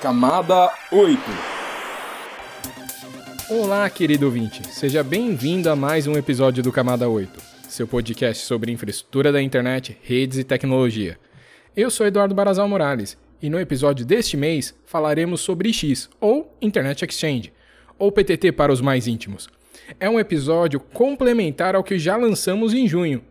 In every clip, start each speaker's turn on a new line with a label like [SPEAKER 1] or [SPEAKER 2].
[SPEAKER 1] Camada 8.
[SPEAKER 2] Olá, querido ouvinte. Seja bem-vindo a mais um episódio do Camada 8, seu podcast sobre infraestrutura da internet, redes e tecnologia. Eu sou Eduardo Barazal Morales e no episódio deste mês falaremos sobre X, ou Internet Exchange, ou PTT para os mais íntimos. É um episódio complementar ao que já lançamos em junho,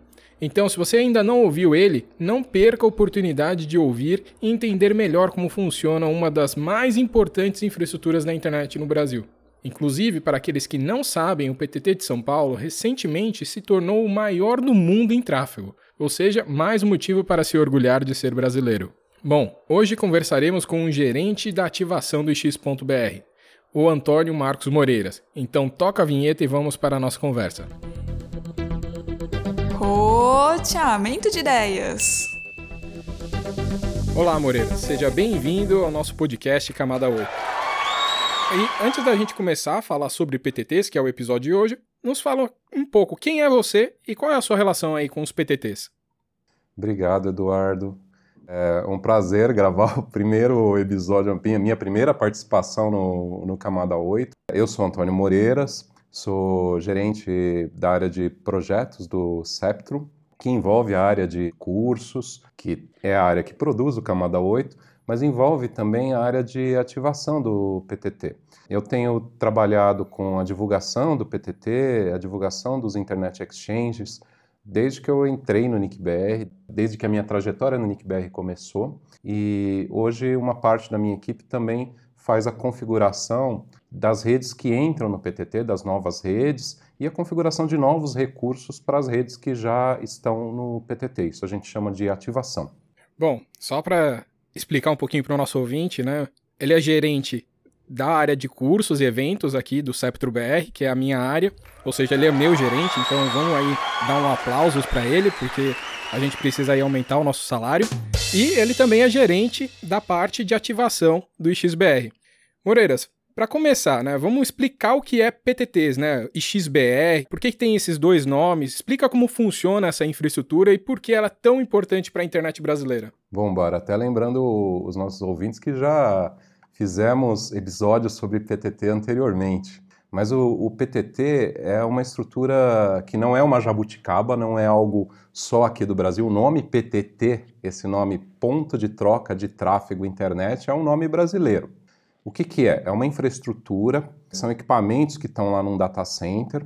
[SPEAKER 2] então, se você ainda não ouviu ele, não perca a oportunidade de ouvir e entender melhor como funciona uma das mais importantes infraestruturas da internet no Brasil. Inclusive, para aqueles que não sabem, o PTT de São Paulo recentemente se tornou o maior do mundo em tráfego, ou seja, mais um motivo para se orgulhar de ser brasileiro. Bom, hoje conversaremos com um gerente da ativação do X.br, o Antônio Marcos Moreiras. Então toca a vinheta e vamos para a nossa conversa.
[SPEAKER 3] Roteamento de ideias.
[SPEAKER 2] Olá, Moreira. Seja bem-vindo ao nosso podcast Camada 8. E antes da gente começar a falar sobre PTTs, que é o episódio de hoje, nos fala um pouco quem é você e qual é a sua relação aí com os PTTs.
[SPEAKER 4] Obrigado, Eduardo. É um prazer gravar o primeiro episódio, a minha primeira participação no, no Camada 8. Eu sou Antônio Moreiras, Sou gerente da área de projetos do Septrum, que envolve a área de cursos, que é a área que produz o Camada 8, mas envolve também a área de ativação do PTT. Eu tenho trabalhado com a divulgação do PTT, a divulgação dos Internet Exchanges, desde que eu entrei no NICBR, desde que a minha trajetória no NICBR começou, e hoje uma parte da minha equipe também faz a configuração das redes que entram no PTT, das novas redes, e a configuração de novos recursos para as redes que já estão no PTT. Isso a gente chama de ativação.
[SPEAKER 2] Bom, só para explicar um pouquinho para o nosso ouvinte, né? Ele é gerente da área de cursos e eventos aqui do Septro BR, que é a minha área, ou seja, ele é meu gerente, então vamos aí dar um aplausos para ele, porque a gente precisa aí aumentar o nosso salário. E ele também é gerente da parte de ativação do XBR. Moreiras, para começar, né, vamos explicar o que é PTTs, né? E XBR, por que, que tem esses dois nomes? Explica como funciona essa infraestrutura e por que ela é tão importante para a internet brasileira.
[SPEAKER 4] Bom, bora. Até lembrando os nossos ouvintes que já fizemos episódios sobre PTT anteriormente. Mas o, o, PTT é uma estrutura que não é uma jabuticaba, não é algo só aqui do Brasil. O nome PTT, esse nome ponto de troca de tráfego internet, é um nome brasileiro. O que, que é? É uma infraestrutura, são equipamentos que estão lá num data center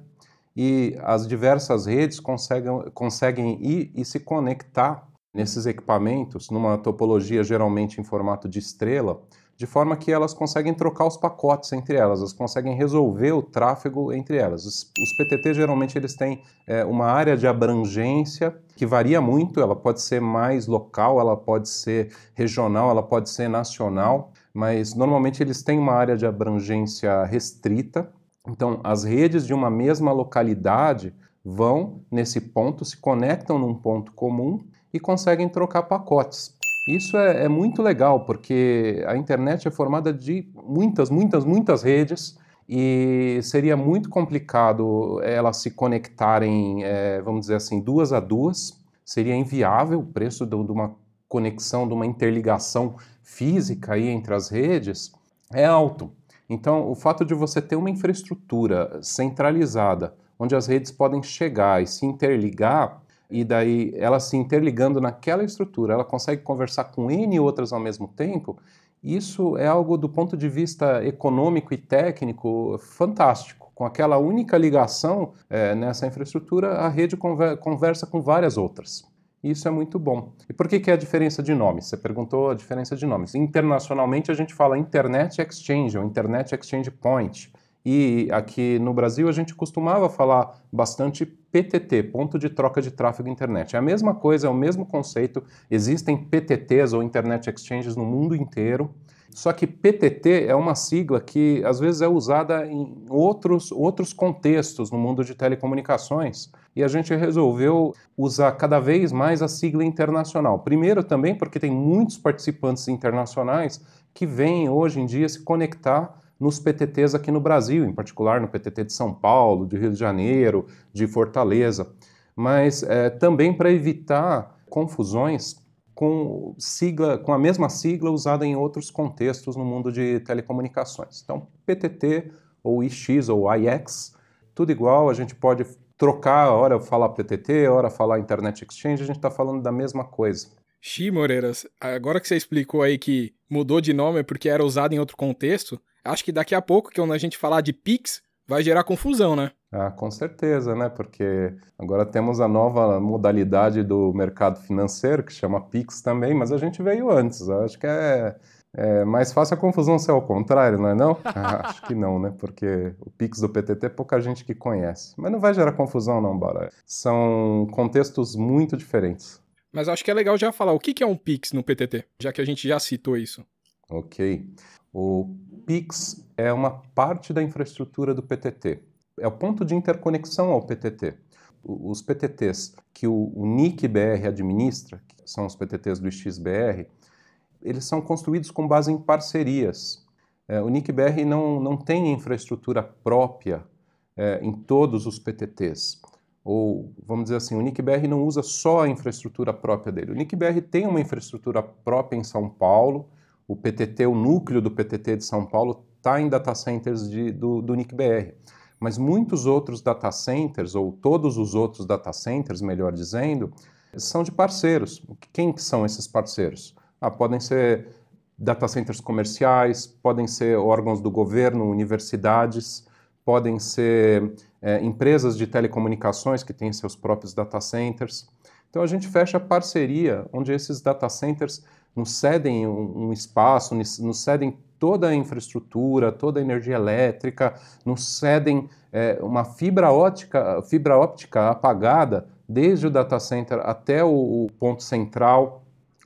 [SPEAKER 4] e as diversas redes conseguem, conseguem ir e se conectar nesses equipamentos numa topologia geralmente em formato de estrela, de forma que elas conseguem trocar os pacotes entre elas, elas conseguem resolver o tráfego entre elas. Os, os PTT geralmente eles têm é, uma área de abrangência que varia muito, ela pode ser mais local, ela pode ser regional, ela pode ser nacional mas normalmente eles têm uma área de abrangência restrita. Então, as redes de uma mesma localidade vão nesse ponto, se conectam num ponto comum e conseguem trocar pacotes. Isso é, é, muito legal, porque a internet é formada de muitas, muitas, muitas redes e seria muito complicado elas se conectarem, é, vamos dizer assim, duas a duas. Seria inviável o preço de uma conexão, de uma interligação física aí entre as redes é alto. Então, o fato de você ter uma infraestrutura centralizada, onde as redes podem chegar e se interligar, e daí ela se interligando naquela estrutura, ela consegue conversar com N outras ao mesmo tempo, isso é algo do ponto de vista econômico e técnico fantástico. Com aquela única ligação é, nessa infraestrutura, a rede conversa com várias outras. Isso é muito bom. E por que, que é a diferença de nomes? Você perguntou a diferença de nomes. Internacionalmente a gente fala Internet Exchange ou Internet Exchange Point. E aqui no Brasil a gente costumava falar bastante PTT, ponto de troca de tráfego internet. É a mesma coisa, é o mesmo conceito. Existem PTTs ou Internet Exchanges no mundo inteiro. Só que PTT é uma sigla que às vezes é usada em outros, outros contextos no mundo de telecomunicações e a gente resolveu usar cada vez mais a sigla internacional. Primeiro, também porque tem muitos participantes internacionais que vêm hoje em dia se conectar nos PTTs aqui no Brasil, em particular no PTT de São Paulo, de Rio de Janeiro, de Fortaleza, mas é, também para evitar confusões com sigla, com a mesma sigla usada em outros contextos no mundo de telecomunicações. Então, PTT ou IX ou IX, tudo igual, a gente pode trocar, hora falar PTT, hora falar Internet Exchange, a gente está falando da mesma coisa.
[SPEAKER 2] Xi, Moreiras, agora que você explicou aí que mudou de nome porque era usado em outro contexto, acho que daqui a pouco, que quando a gente falar de Pix, vai gerar confusão, né?
[SPEAKER 4] Ah, com certeza, né? Porque agora temos a nova modalidade do mercado financeiro, que chama Pix também, mas a gente veio antes. Acho que é, é mais fácil a confusão ser ao contrário, não é não? Ah, acho que não, né? Porque o Pix do PTT é pouca gente que conhece. Mas não vai gerar confusão não, Bora. São contextos muito diferentes.
[SPEAKER 2] Mas acho que é legal já falar o que é um Pix no PTT, já que a gente já citou isso.
[SPEAKER 4] Ok. O Pix é uma parte da infraestrutura do PTT. É o ponto de interconexão ao PTT. Os PTTs que o, NIC-BR administra, que são os PTTs do XBR, eles são construídos com base em parcerias. É, o NIC-BR não, não tem infraestrutura própria é, em todos os PTTs. Ou, vamos dizer assim, o NIC-BR não usa só a infraestrutura própria dele. O NIC-BR tem uma infraestrutura própria em São Paulo, o PTT, o núcleo do PTT de São Paulo, está em data centers de, do, do NIC-BR. Mas muitos outros data centers, ou todos os outros data centers, melhor dizendo, são de parceiros. Quem são esses parceiros? Ah, podem ser data centers comerciais, podem ser órgãos do governo, universidades, podem ser é, empresas de telecomunicações que têm seus próprios data centers. Então a gente fecha parceria onde esses data centers nos cedem um, um espaço, nos cedem toda a infraestrutura, toda a energia elétrica, nos cedem é, uma fibra óptica, fibra óptica apagada desde o data center até o, o ponto central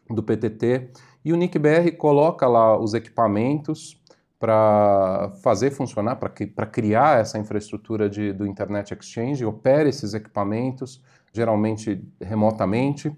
[SPEAKER 4] do PTT. E o NICBR coloca lá os equipamentos para fazer funcionar, para criar essa infraestrutura de, do Internet Exchange, opera esses equipamentos, geralmente remotamente,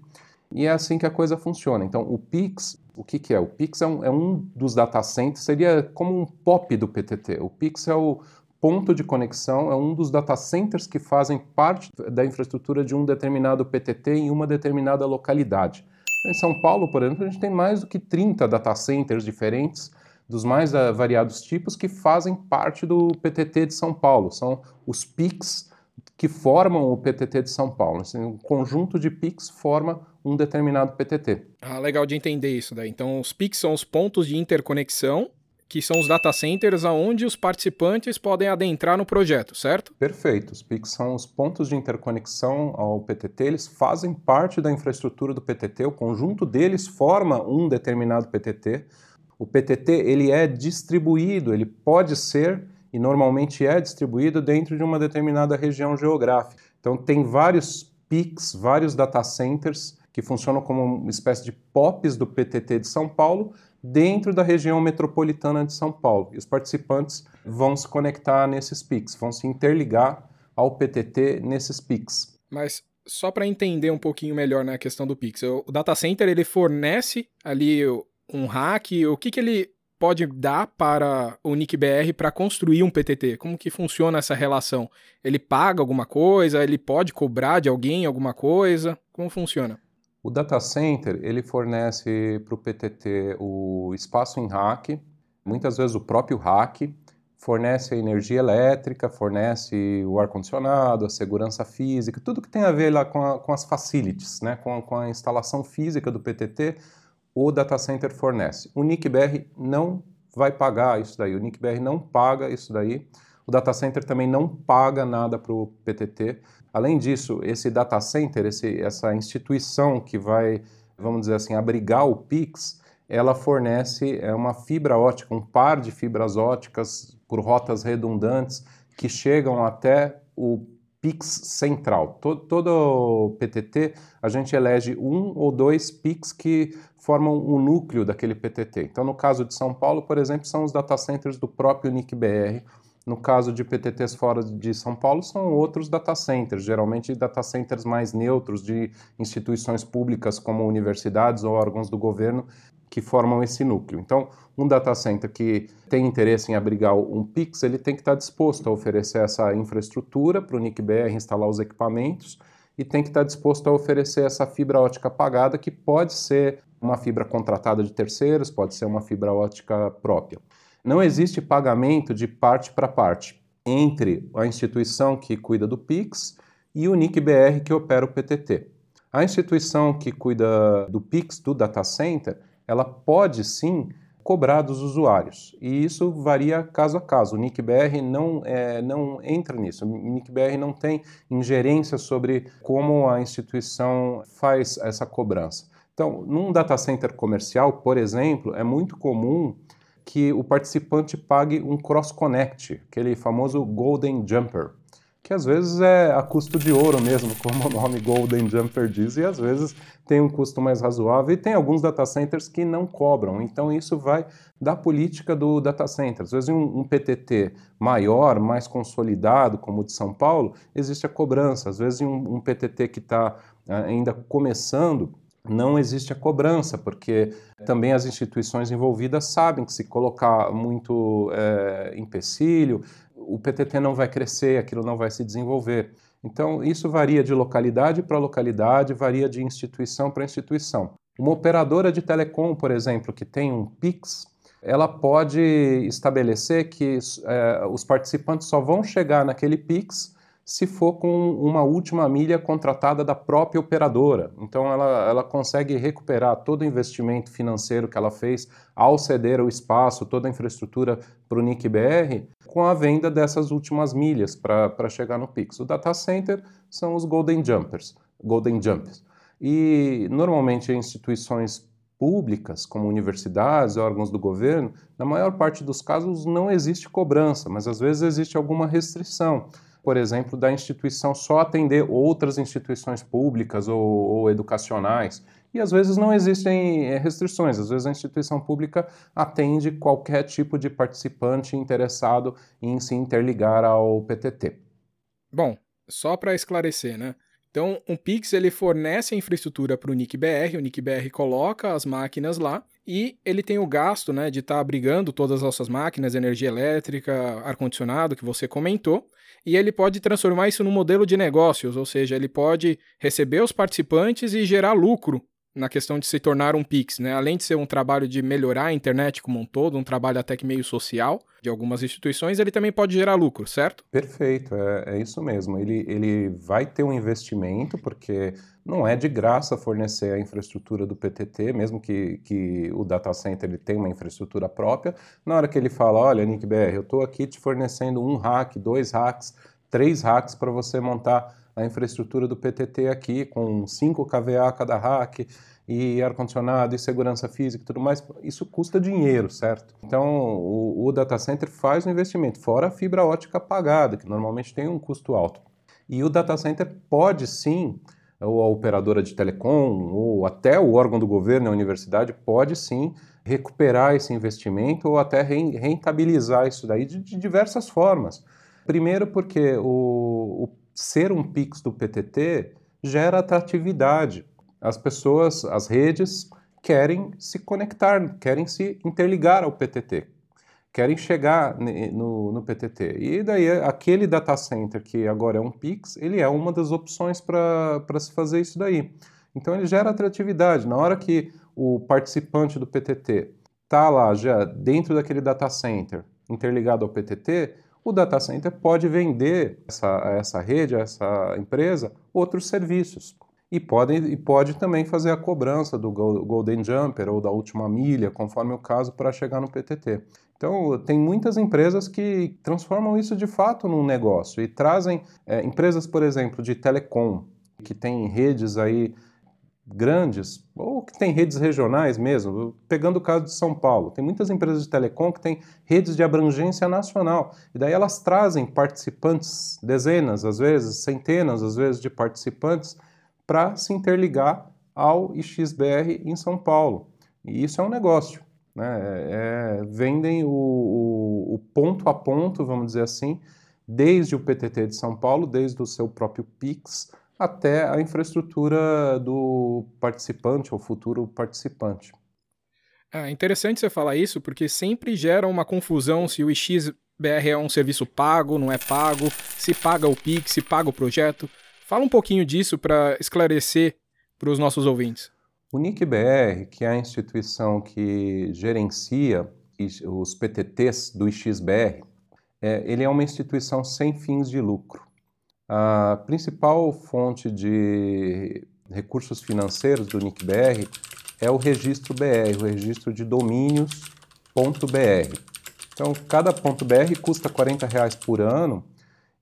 [SPEAKER 4] e é assim que a coisa funciona. Então, o Pix, o que, que é? O Pix é um, é um dos data centers, seria como um POP do PTT. O Pix é o ponto de conexão, é um dos data centers que fazem parte da infraestrutura de um determinado PTT em uma determinada localidade. Então, em São Paulo, por exemplo, a gente tem mais do que 30 data centers diferentes, dos mais uh, variados tipos, que fazem parte do PTT de São Paulo. São os PICs que formam o PTT de São Paulo. Assim, um conjunto de PICs forma um determinado PTT.
[SPEAKER 2] Ah, legal de entender isso daí. Então, os PICs são os pontos de interconexão, que são os data centers aonde os participantes podem adentrar no projeto, certo?
[SPEAKER 4] Perfeito. Os PICs são os pontos de interconexão ao PTT, eles fazem parte da infraestrutura do PTT, o conjunto deles forma um determinado PTT. O PTT, ele é distribuído, ele pode ser e normalmente é distribuído dentro de uma determinada região geográfica. Então, tem vários PICs, vários data centers que funcionam como uma espécie de POPs do PTT de São Paulo dentro da região metropolitana de São Paulo. E os participantes vão se conectar nesses PICs, vão se interligar ao PTT nesses PICs.
[SPEAKER 2] Mas só para entender um pouquinho melhor na né, questão do Pix, o data center ele fornece ali um hack, o que, que ele pode dar para o NICBR para construir um PTT? Como que funciona essa relação? Ele paga alguma coisa? Ele pode cobrar de alguém alguma coisa? Como funciona?
[SPEAKER 4] O data center ele fornece para o PTT o espaço em rack, muitas vezes o próprio rack, fornece a energia elétrica, fornece o ar-condicionado, a segurança física, tudo que tem a ver lá com, a, com as facilities, né? com, com a instalação física do PTT o data center fornece. O NICBR não vai pagar isso daí, o NICBR não paga isso daí, o data center também não paga nada para o PTT. Além disso, esse data center, esse, essa instituição que vai, vamos dizer assim, abrigar o PIX, ela fornece é uma fibra ótica, um par de fibras óticas por rotas redundantes que chegam até o PIX central. Todo, todo PTT a gente elege um ou dois PIX que formam o núcleo daquele PTT. Então, no caso de São Paulo, por exemplo, são os data centers do próprio NIC-BR. No caso de PTTs fora de São Paulo, são outros data centers, geralmente data centers mais neutros de instituições públicas como universidades ou órgãos do governo que formam esse núcleo. Então, um data center que tem interesse em abrigar um PIX, ele tem que estar disposto a oferecer essa infraestrutura para o NIC-BR instalar os equipamentos e tem que estar disposto a oferecer essa fibra ótica pagada, que pode ser uma fibra contratada de terceiros, pode ser uma fibra ótica própria. Não existe pagamento de parte para parte entre a instituição que cuida do PIX e o NIC-BR que opera o PTT. A instituição que cuida do PIX, do data center, ela pode sim cobrar dos usuários. E isso varia caso a caso. O NICBR não, é, não entra nisso. O NICBR não tem ingerência sobre como a instituição faz essa cobrança. Então, num data center comercial, por exemplo, é muito comum que o participante pague um cross-connect, aquele famoso Golden Jumper que às vezes é a custo de ouro mesmo, como o nome Golden Jumper diz, e às vezes tem um custo mais razoável, e tem alguns data centers que não cobram. Então isso vai da política do data center. Às vezes um, um PTT maior, mais consolidado, como o de São Paulo, existe a cobrança. Às vezes um, um PTT que está ah, ainda começando, não existe a cobrança, porque também as instituições envolvidas sabem que se colocar muito é, empecilho, o PTT não vai crescer, aquilo não vai se desenvolver. Então, isso varia de localidade para localidade, varia de instituição para instituição. Uma operadora de telecom, por exemplo, que tem um PIX, ela pode estabelecer que é, os participantes só vão chegar naquele PIX se for com uma última milha contratada da própria operadora. Então, ela, ela consegue recuperar todo o investimento financeiro que ela fez ao ceder o espaço, toda a infraestrutura para o NIC-BR, com a venda dessas últimas milhas para chegar no Pix. O data center são os Golden Jumpers, Golden Jumps. E, normalmente, instituições públicas, como universidades, órgãos do governo, na maior parte dos casos não existe cobrança, mas às vezes existe alguma restrição por exemplo, da instituição só atender outras instituições públicas ou, ou educacionais. E às vezes não existem eh, restrições, às vezes a instituição pública atende qualquer tipo de participante interessado em se interligar ao PTT.
[SPEAKER 2] Bom, só para esclarecer, né? Então, um Pix ele fornece a infraestrutura para o NIC-BR, o NIC-BR coloca as máquinas lá e ele tem o gasto né, de estar tá abrigando todas as nossas máquinas, energia elétrica, ar-condicionado, que você comentou, e ele pode transformar isso num modelo de negócios, ou seja, ele pode receber os participantes e gerar lucro na questão de se tornar um Pix, né? Além de ser um trabalho de melhorar a internet como um todo, um trabalho até que meio social de algumas instituições, ele também pode gerar lucro, certo?
[SPEAKER 4] Perfeito, é, é isso mesmo. Ele, ele vai ter um investimento, porque não é de graça fornecer a infraestrutura do PTT, mesmo que, que o data center ele tenha uma infraestrutura própria. Na hora que ele fala, olha, NickBR, eu estou aqui te fornecendo um hack, dois hacks, três hacks para você montar a infraestrutura do PTT aqui, com 5 kVA cada rack, e ar-condicionado, e segurança física e tudo mais, isso custa dinheiro, certo? Então, o, o data center faz o investimento, fora a fibra ótica pagada, que normalmente tem um custo alto. E o data center pode sim, ou a operadora de telecom, ou até o órgão do governo, a universidade, pode sim recuperar esse investimento ou até rentabilizar isso daí de, de diversas formas. Primeiro porque o, o ser um Pix do PTT gera atratividade. As pessoas, as redes, querem se conectar, querem se interligar ao PTT, querem chegar no, no, PTT. E daí, aquele data center que agora é um Pix, ele é uma das opções para se fazer isso daí. Então, ele gera atratividade. Na hora que o participante do PTT está lá já dentro daquele data center, interligado ao PTT, o data center pode vender essa, a essa rede, a essa empresa, outros serviços. E pode, e pode também fazer a cobrança do Golden Jumper ou da última milha, conforme o caso, para chegar no PTT. Então, tem muitas empresas que transformam isso de fato num negócio e trazem é, empresas, por exemplo, de telecom, que têm redes aí grandes, ou que tem redes regionais mesmo, pegando o caso de São Paulo, tem muitas empresas de telecom que têm redes de abrangência nacional, e daí elas trazem participantes, dezenas, às vezes, centenas, às vezes, de participantes, para se interligar ao IXBR em São Paulo. E isso é um negócio. Né? É, vendem o, o, o ponto a ponto, vamos dizer assim, desde o PTT de São Paulo, desde o seu próprio PIX, até a infraestrutura do participante ou futuro participante.
[SPEAKER 2] É interessante você falar isso, porque sempre gera uma confusão se o XBR é um serviço pago, não é pago, se paga o PIX, se paga o projeto. Fala um pouquinho disso para esclarecer para os nossos ouvintes.
[SPEAKER 4] O NICBR, que é a instituição que gerencia os PTTs do IXBR, é, ele é uma instituição sem fins de lucro. A principal fonte de recursos financeiros do NICBR é o registro BR, o registro de domínios.br. Então, cada ponto .br custa 40 reais por ano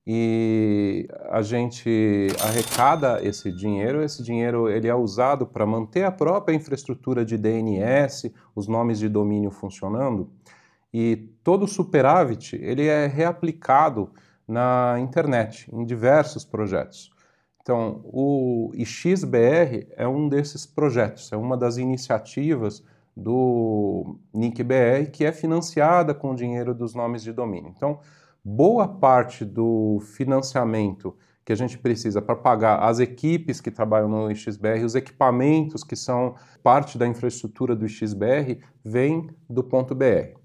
[SPEAKER 4] e a gente arrecada esse dinheiro. Esse dinheiro ele é usado para manter a própria infraestrutura de DNS, os nomes de domínio funcionando e todo o superávit ele é reaplicado na internet em diversos projetos. Então, o IXBR é um desses projetos, é uma das iniciativas do NICBR que é financiada com o dinheiro dos nomes de domínio. Então, boa parte do financiamento que a gente precisa para pagar as equipes que trabalham no XBR, os equipamentos que são parte da infraestrutura do XBR, vem do ponto BR.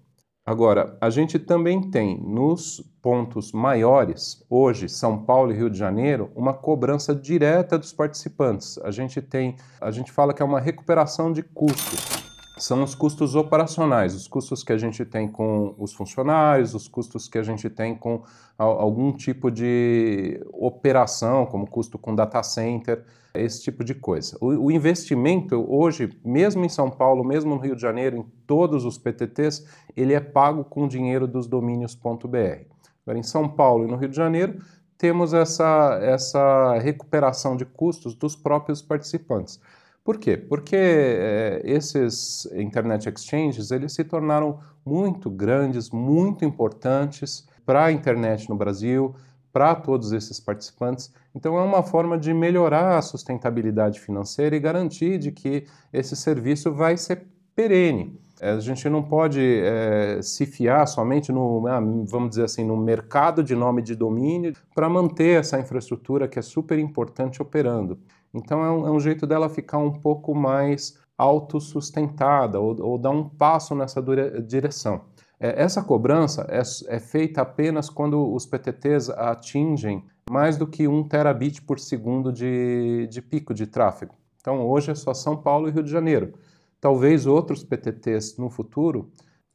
[SPEAKER 4] Agora, a gente também tem nos pontos maiores, hoje, São Paulo e Rio de Janeiro, uma cobrança direta dos participantes. A gente tem, a gente fala que é uma recuperação de custos são os custos operacionais, os custos que a gente tem com os funcionários, os custos que a gente tem com algum tipo de operação, como custo com data center, esse tipo de coisa. O, o investimento hoje, mesmo em São Paulo, mesmo no Rio de Janeiro, em todos os PTTs, ele é pago com dinheiro dos domínios.br. Agora, em São Paulo e no Rio de Janeiro, temos essa, essa recuperação de custos dos próprios participantes. Por quê? Porque é, esses internet exchanges eles se tornaram muito grandes, muito importantes para a internet no Brasil, para todos esses participantes. Então é uma forma de melhorar a sustentabilidade financeira e garantir de que esse serviço vai ser perene. É, a gente não pode é, se fiar somente no, ah, vamos dizer assim, no mercado de nome de domínio para manter essa infraestrutura que é super importante operando. Então é um, é um jeito dela ficar um pouco mais autossustentada ou, ou dar um passo nessa direção. É, essa cobrança é, é, feita apenas quando os PTTs atingem mais do que 1 terabit por segundo de, de pico de tráfego. Então hoje é só São Paulo e Rio de Janeiro. Talvez outros PTTs no futuro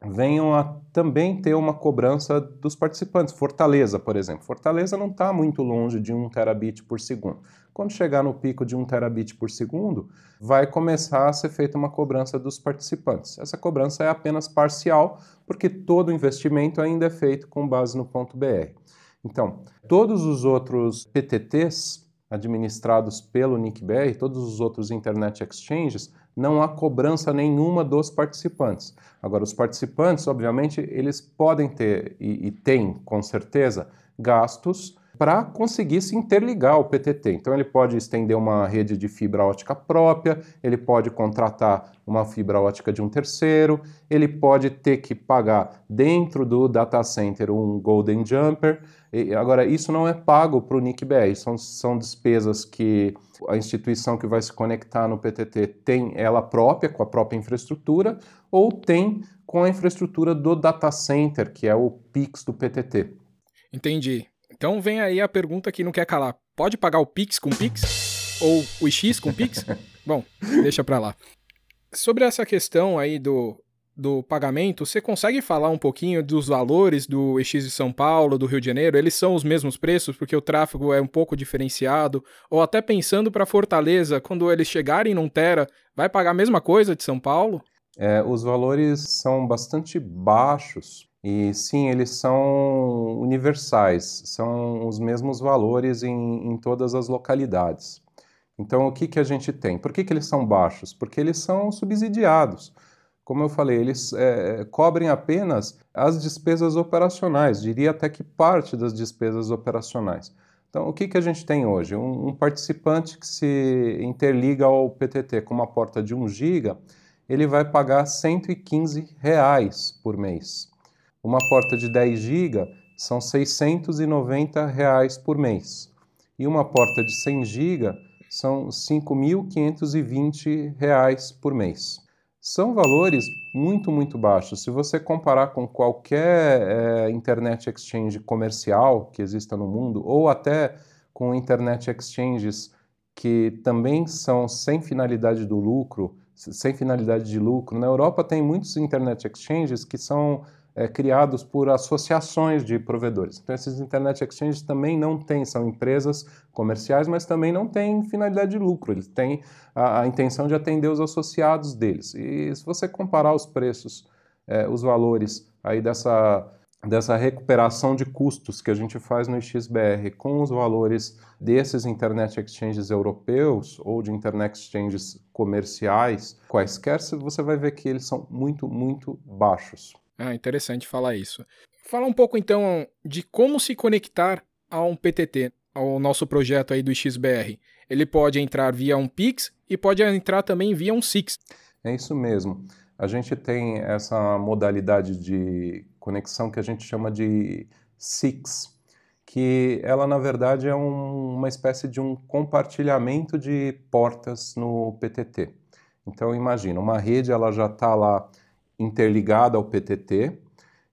[SPEAKER 4] venham a também ter uma cobrança dos participantes. Fortaleza, por exemplo. Fortaleza não está muito longe de 1 terabit por segundo. Quando chegar no pico de 1 terabit por segundo, vai começar a ser feita uma cobrança dos participantes. Essa cobrança é apenas parcial, porque todo investimento ainda é feito com base no ponto .br. Então, todos os outros PTTs administrados pelo NICBR, todos os outros Internet Exchanges, não há cobrança nenhuma dos participantes. Agora, os participantes, obviamente, eles podem ter e, e têm, com certeza, gastos para conseguir se interligar ao PTT. Então, ele pode estender uma rede de fibra ótica própria, ele pode contratar uma fibra ótica de um terceiro, ele pode ter que pagar dentro do data center um Golden Jumper. Agora, isso não é pago para o NICBR, são, são despesas que a instituição que vai se conectar no PTT tem ela própria, com a própria infraestrutura, ou tem com a infraestrutura do data center, que é o PIX do PTT.
[SPEAKER 2] Entendi. Então vem aí a pergunta que não quer calar. Pode pagar o Pix com Pix? Ou o X com Pix? Bom, deixa pra lá. Sobre essa questão aí do, do pagamento, você consegue falar um pouquinho dos valores do EX de São Paulo, do Rio de Janeiro? Eles são os mesmos preços porque o tráfego é um pouco diferenciado? Ou até pensando para Fortaleza, quando eles chegarem num Tera, vai pagar a mesma coisa de São Paulo?
[SPEAKER 4] É, os valores são bastante baixos e sim, eles são universais, são os mesmos valores em, em todas as localidades. Então, o que, que a gente tem? Por que, que eles são baixos? Porque eles são subsidiados. Como eu falei, eles é, cobrem apenas as despesas operacionais, diria até que parte das despesas operacionais. Então, o que, que a gente tem hoje? Um, um participante que se interliga ao PTT com uma porta de 1 GB, ele vai pagar 115 reais por mês. Uma porta de 10 GB são 690 reais por mês. E uma porta de 100 GB são 5.520 reais por mês. São valores muito, muito baixos. Se você comparar com qualquer é, internet exchange comercial que exista no mundo, ou até com internet exchanges que também são sem finalidade do lucro, sem finalidade de lucro. Na Europa tem muitos internet exchanges que são é, criados por associações de provedores. Então esses internet exchanges também não têm, são empresas comerciais, mas também não têm finalidade de lucro. Eles têm a, a intenção de atender os associados deles. E se você comparar os preços, é, os valores aí dessa dessa recuperação de custos que a gente faz no XBR com os valores desses internet exchanges europeus ou de internet exchanges comerciais, quaisquer, você vai ver que eles são muito, muito baixos.
[SPEAKER 2] Ah, interessante falar isso. Fala um pouco então de como se conectar a um PTT, ao nosso projeto aí do XBR. Ele pode entrar via um Pix e pode entrar também via um Six.
[SPEAKER 4] É isso mesmo. A gente tem essa modalidade de conexão que a gente chama de SIX, que ela na verdade é um, uma espécie de um compartilhamento de portas no PTT. Então imagina, uma rede ela já está lá interligada ao PTT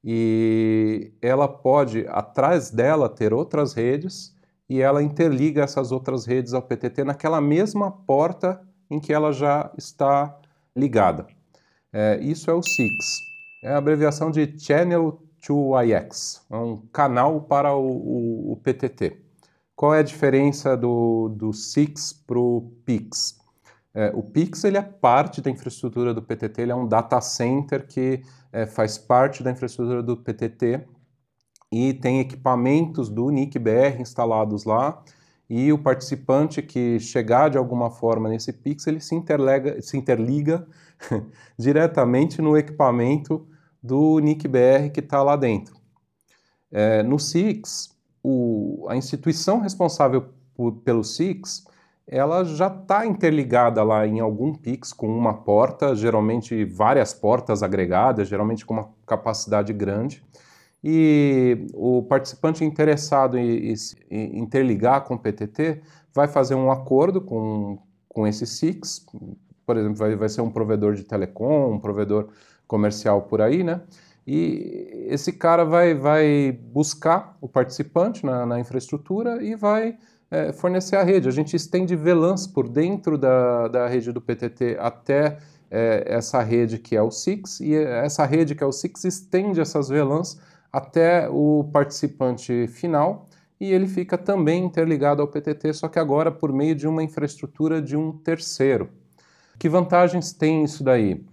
[SPEAKER 4] e ela pode atrás dela ter outras redes e ela interliga essas outras redes ao PTT naquela mesma porta em que ela já está ligada. É, isso é o SIX é a abreviação de Channel to IX, é um canal para o, o, o PTT. Qual é a diferença do, do SIX para o PIX? É, o PIX ele é parte da infraestrutura do PTT, ele é um data center que é, faz parte da infraestrutura do PTT e tem equipamentos do NIC-BR instalados lá e o participante que chegar de alguma forma nesse PIX, ele se, interlega, se interliga diretamente no equipamento do NIC-BR que está lá dentro. É, no SIX, o, a instituição responsável por, pelo SIX, ela já está interligada lá em algum PIX com uma porta, geralmente várias portas agregadas, geralmente com uma capacidade grande. E o participante interessado em, em interligar com o PTT vai fazer um acordo com, com esse SIX, por exemplo, vai, vai ser um provedor de telecom, um provedor comercial por aí, né? E esse cara vai, vai buscar o participante na, na infraestrutura e vai é, fornecer a rede. A gente estende VLANs por dentro da, da rede do PTT até é, essa rede que é o SIX, e essa rede que é o SIX estende essas VLANs até o participante final e ele fica também interligado ao PTT, só que agora por meio de uma infraestrutura de um terceiro. Que vantagens tem isso daí?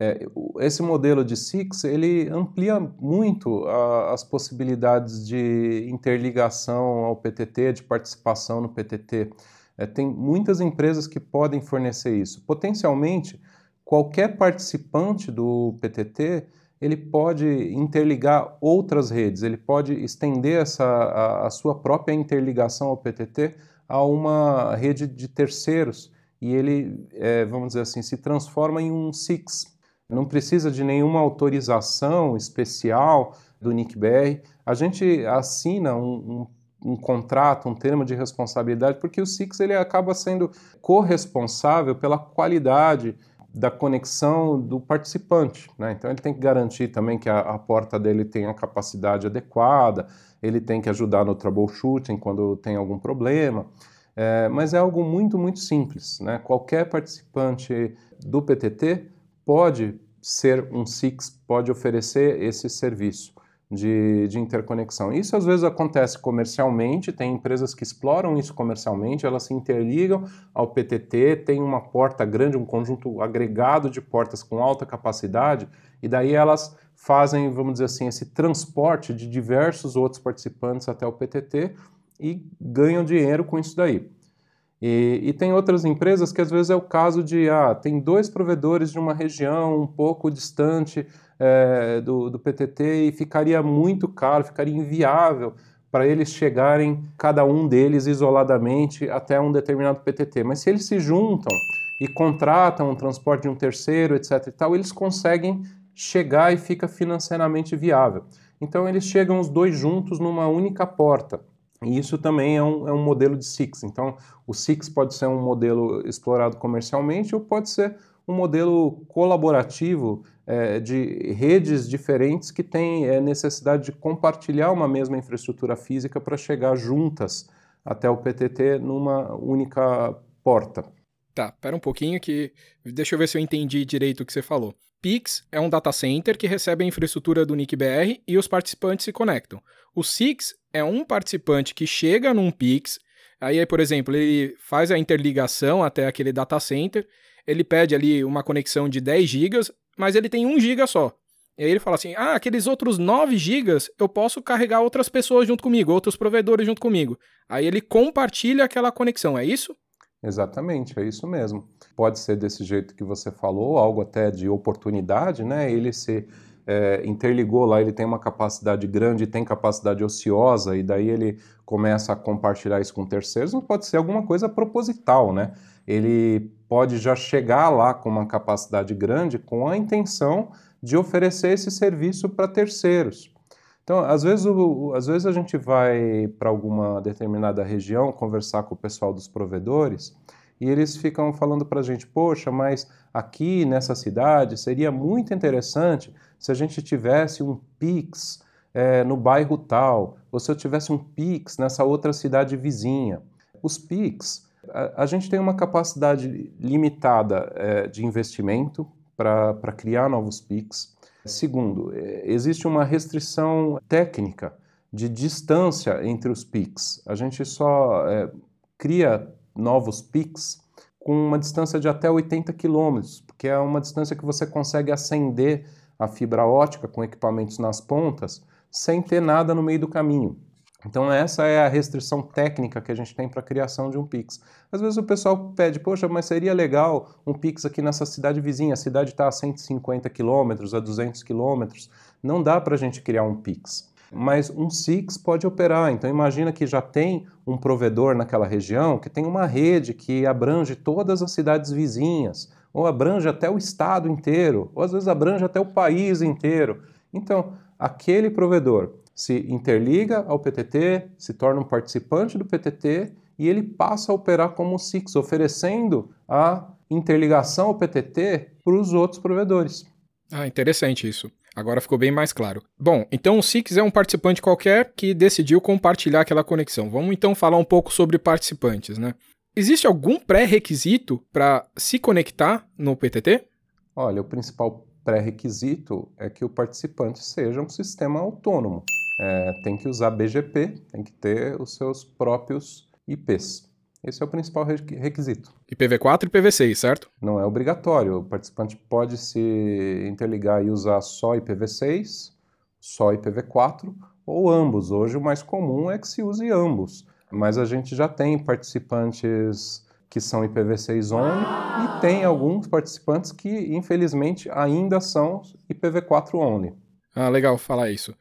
[SPEAKER 4] É, esse modelo de SIX ele amplia muito a, as possibilidades de interligação ao PTT, de participação no PTT. É, tem muitas empresas que podem fornecer isso. Potencialmente, qualquer participante do PTT ele pode interligar outras redes, ele pode estender essa, a, a sua própria interligação ao PTT a uma rede de terceiros e ele, é, vamos dizer assim, se transforma em um SIX, não precisa de nenhuma autorização especial do NICBR. A gente assina um, um, um, contrato, um termo de responsabilidade, porque o SIX ele acaba sendo corresponsável pela qualidade da conexão do participante. Né? Então ele tem que garantir também que a, a, porta dele tenha capacidade adequada, ele tem que ajudar no troubleshooting quando tem algum problema. É, mas é algo muito, muito simples. Né? Qualquer participante do PTT pode ser um SIX, pode oferecer esse serviço de, de, interconexão. Isso às vezes acontece comercialmente, tem empresas que exploram isso comercialmente, elas se interligam ao PTT, tem uma porta grande, um conjunto agregado de portas com alta capacidade, e daí elas fazem, vamos dizer assim, esse transporte de diversos outros participantes até o PTT e ganham dinheiro com isso daí. E, e, tem outras empresas que às vezes é o caso de, ah, tem dois provedores de uma região um pouco distante é, do, do PTT e ficaria muito caro, ficaria inviável para eles chegarem, cada um deles isoladamente, até um determinado PTT. Mas se eles se juntam e contratam um transporte de um terceiro, etc e tal, eles conseguem chegar e fica financeiramente viável. Então eles chegam os dois juntos numa única porta. E isso também é um, é um modelo de SIX. Então, o SIX pode ser um modelo explorado comercialmente ou pode ser um modelo colaborativo é, de redes diferentes que têm é, necessidade de compartilhar uma mesma infraestrutura física para chegar juntas até o PTT numa única porta.
[SPEAKER 2] Tá, pera um pouquinho que deixa eu ver se eu entendi direito o que você falou. Pix é um data center que recebe a infraestrutura do NIC-BR e os participantes se conectam. O SIX é um participante que chega num Pix, aí, por exemplo, ele faz a interligação até aquele data center, ele pede ali uma conexão de 10 GB, mas ele tem 1 GB só. E aí ele fala assim: ah, aqueles outros 9 GB eu posso carregar outras pessoas junto comigo, outros provedores junto comigo. Aí ele compartilha aquela conexão, é isso?
[SPEAKER 4] Exatamente, é isso mesmo. Pode ser desse jeito que você falou, algo até de oportunidade, né? Ele se é, interligou lá, ele tem uma capacidade grande, tem capacidade ociosa, e daí ele começa a compartilhar isso com terceiros, não pode ser alguma coisa proposital, né? Ele pode já chegar lá com uma capacidade grande com a intenção de oferecer esse serviço para terceiros. Então, às vezes, o, às vezes a gente vai para alguma determinada região conversar com o pessoal dos provedores e eles ficam falando para a gente: poxa, mas aqui nessa cidade seria muito interessante se a gente tivesse um Pix é, no bairro tal, ou se eu tivesse um Pix nessa outra cidade vizinha. Os Pix, a, a gente tem uma capacidade limitada é, de investimento para criar novos Pix. Segundo, é, existe uma restrição técnica de distância entre os PICs. A gente só é, cria novos PICs com uma distância de até 80 quilômetros, porque é uma distância que você consegue acender a fibra ótica com equipamentos nas pontas sem ter nada no meio do caminho. Então essa é a restrição técnica que a gente tem para a criação de um Pix. Às vezes o pessoal pede, poxa, mas seria legal um Pix aqui nessa cidade vizinha, a cidade está a 150 quilômetros, a 200 quilômetros, não dá para a gente criar um Pix. Mas um Six pode operar, então imagina que já tem um provedor naquela região que tem uma rede que abrange todas as cidades vizinhas, ou abrange até o estado inteiro, ou às vezes abrange até o país inteiro. Então, aquele provedor se interliga ao PTT, se torna um participante do PTT e ele passa a operar como SIX, oferecendo a interligação ao PTT para os outros provedores.
[SPEAKER 2] Ah, interessante isso. Agora ficou bem mais claro. Bom, então o Six é um participante qualquer que decidiu compartilhar aquela conexão. Vamos então falar um pouco sobre participantes, né? Existe algum pré-requisito para se conectar no PTT?
[SPEAKER 4] Olha, o principal pré-requisito é que o participante seja um sistema autônomo é, tem que usar BGP, tem que ter os seus próprios IPs. Esse é o principal requisito.
[SPEAKER 2] IPv4 e IPv6, certo?
[SPEAKER 4] Não é obrigatório. O participante pode se interligar e usar só IPv6, só IPv4 ou ambos. Hoje o mais comum é que se use ambos. Mas a gente já tem participantes que são IPv6 only e tem alguns participantes que, infelizmente, ainda são IPv4 only.
[SPEAKER 2] Ah, legal falar isso.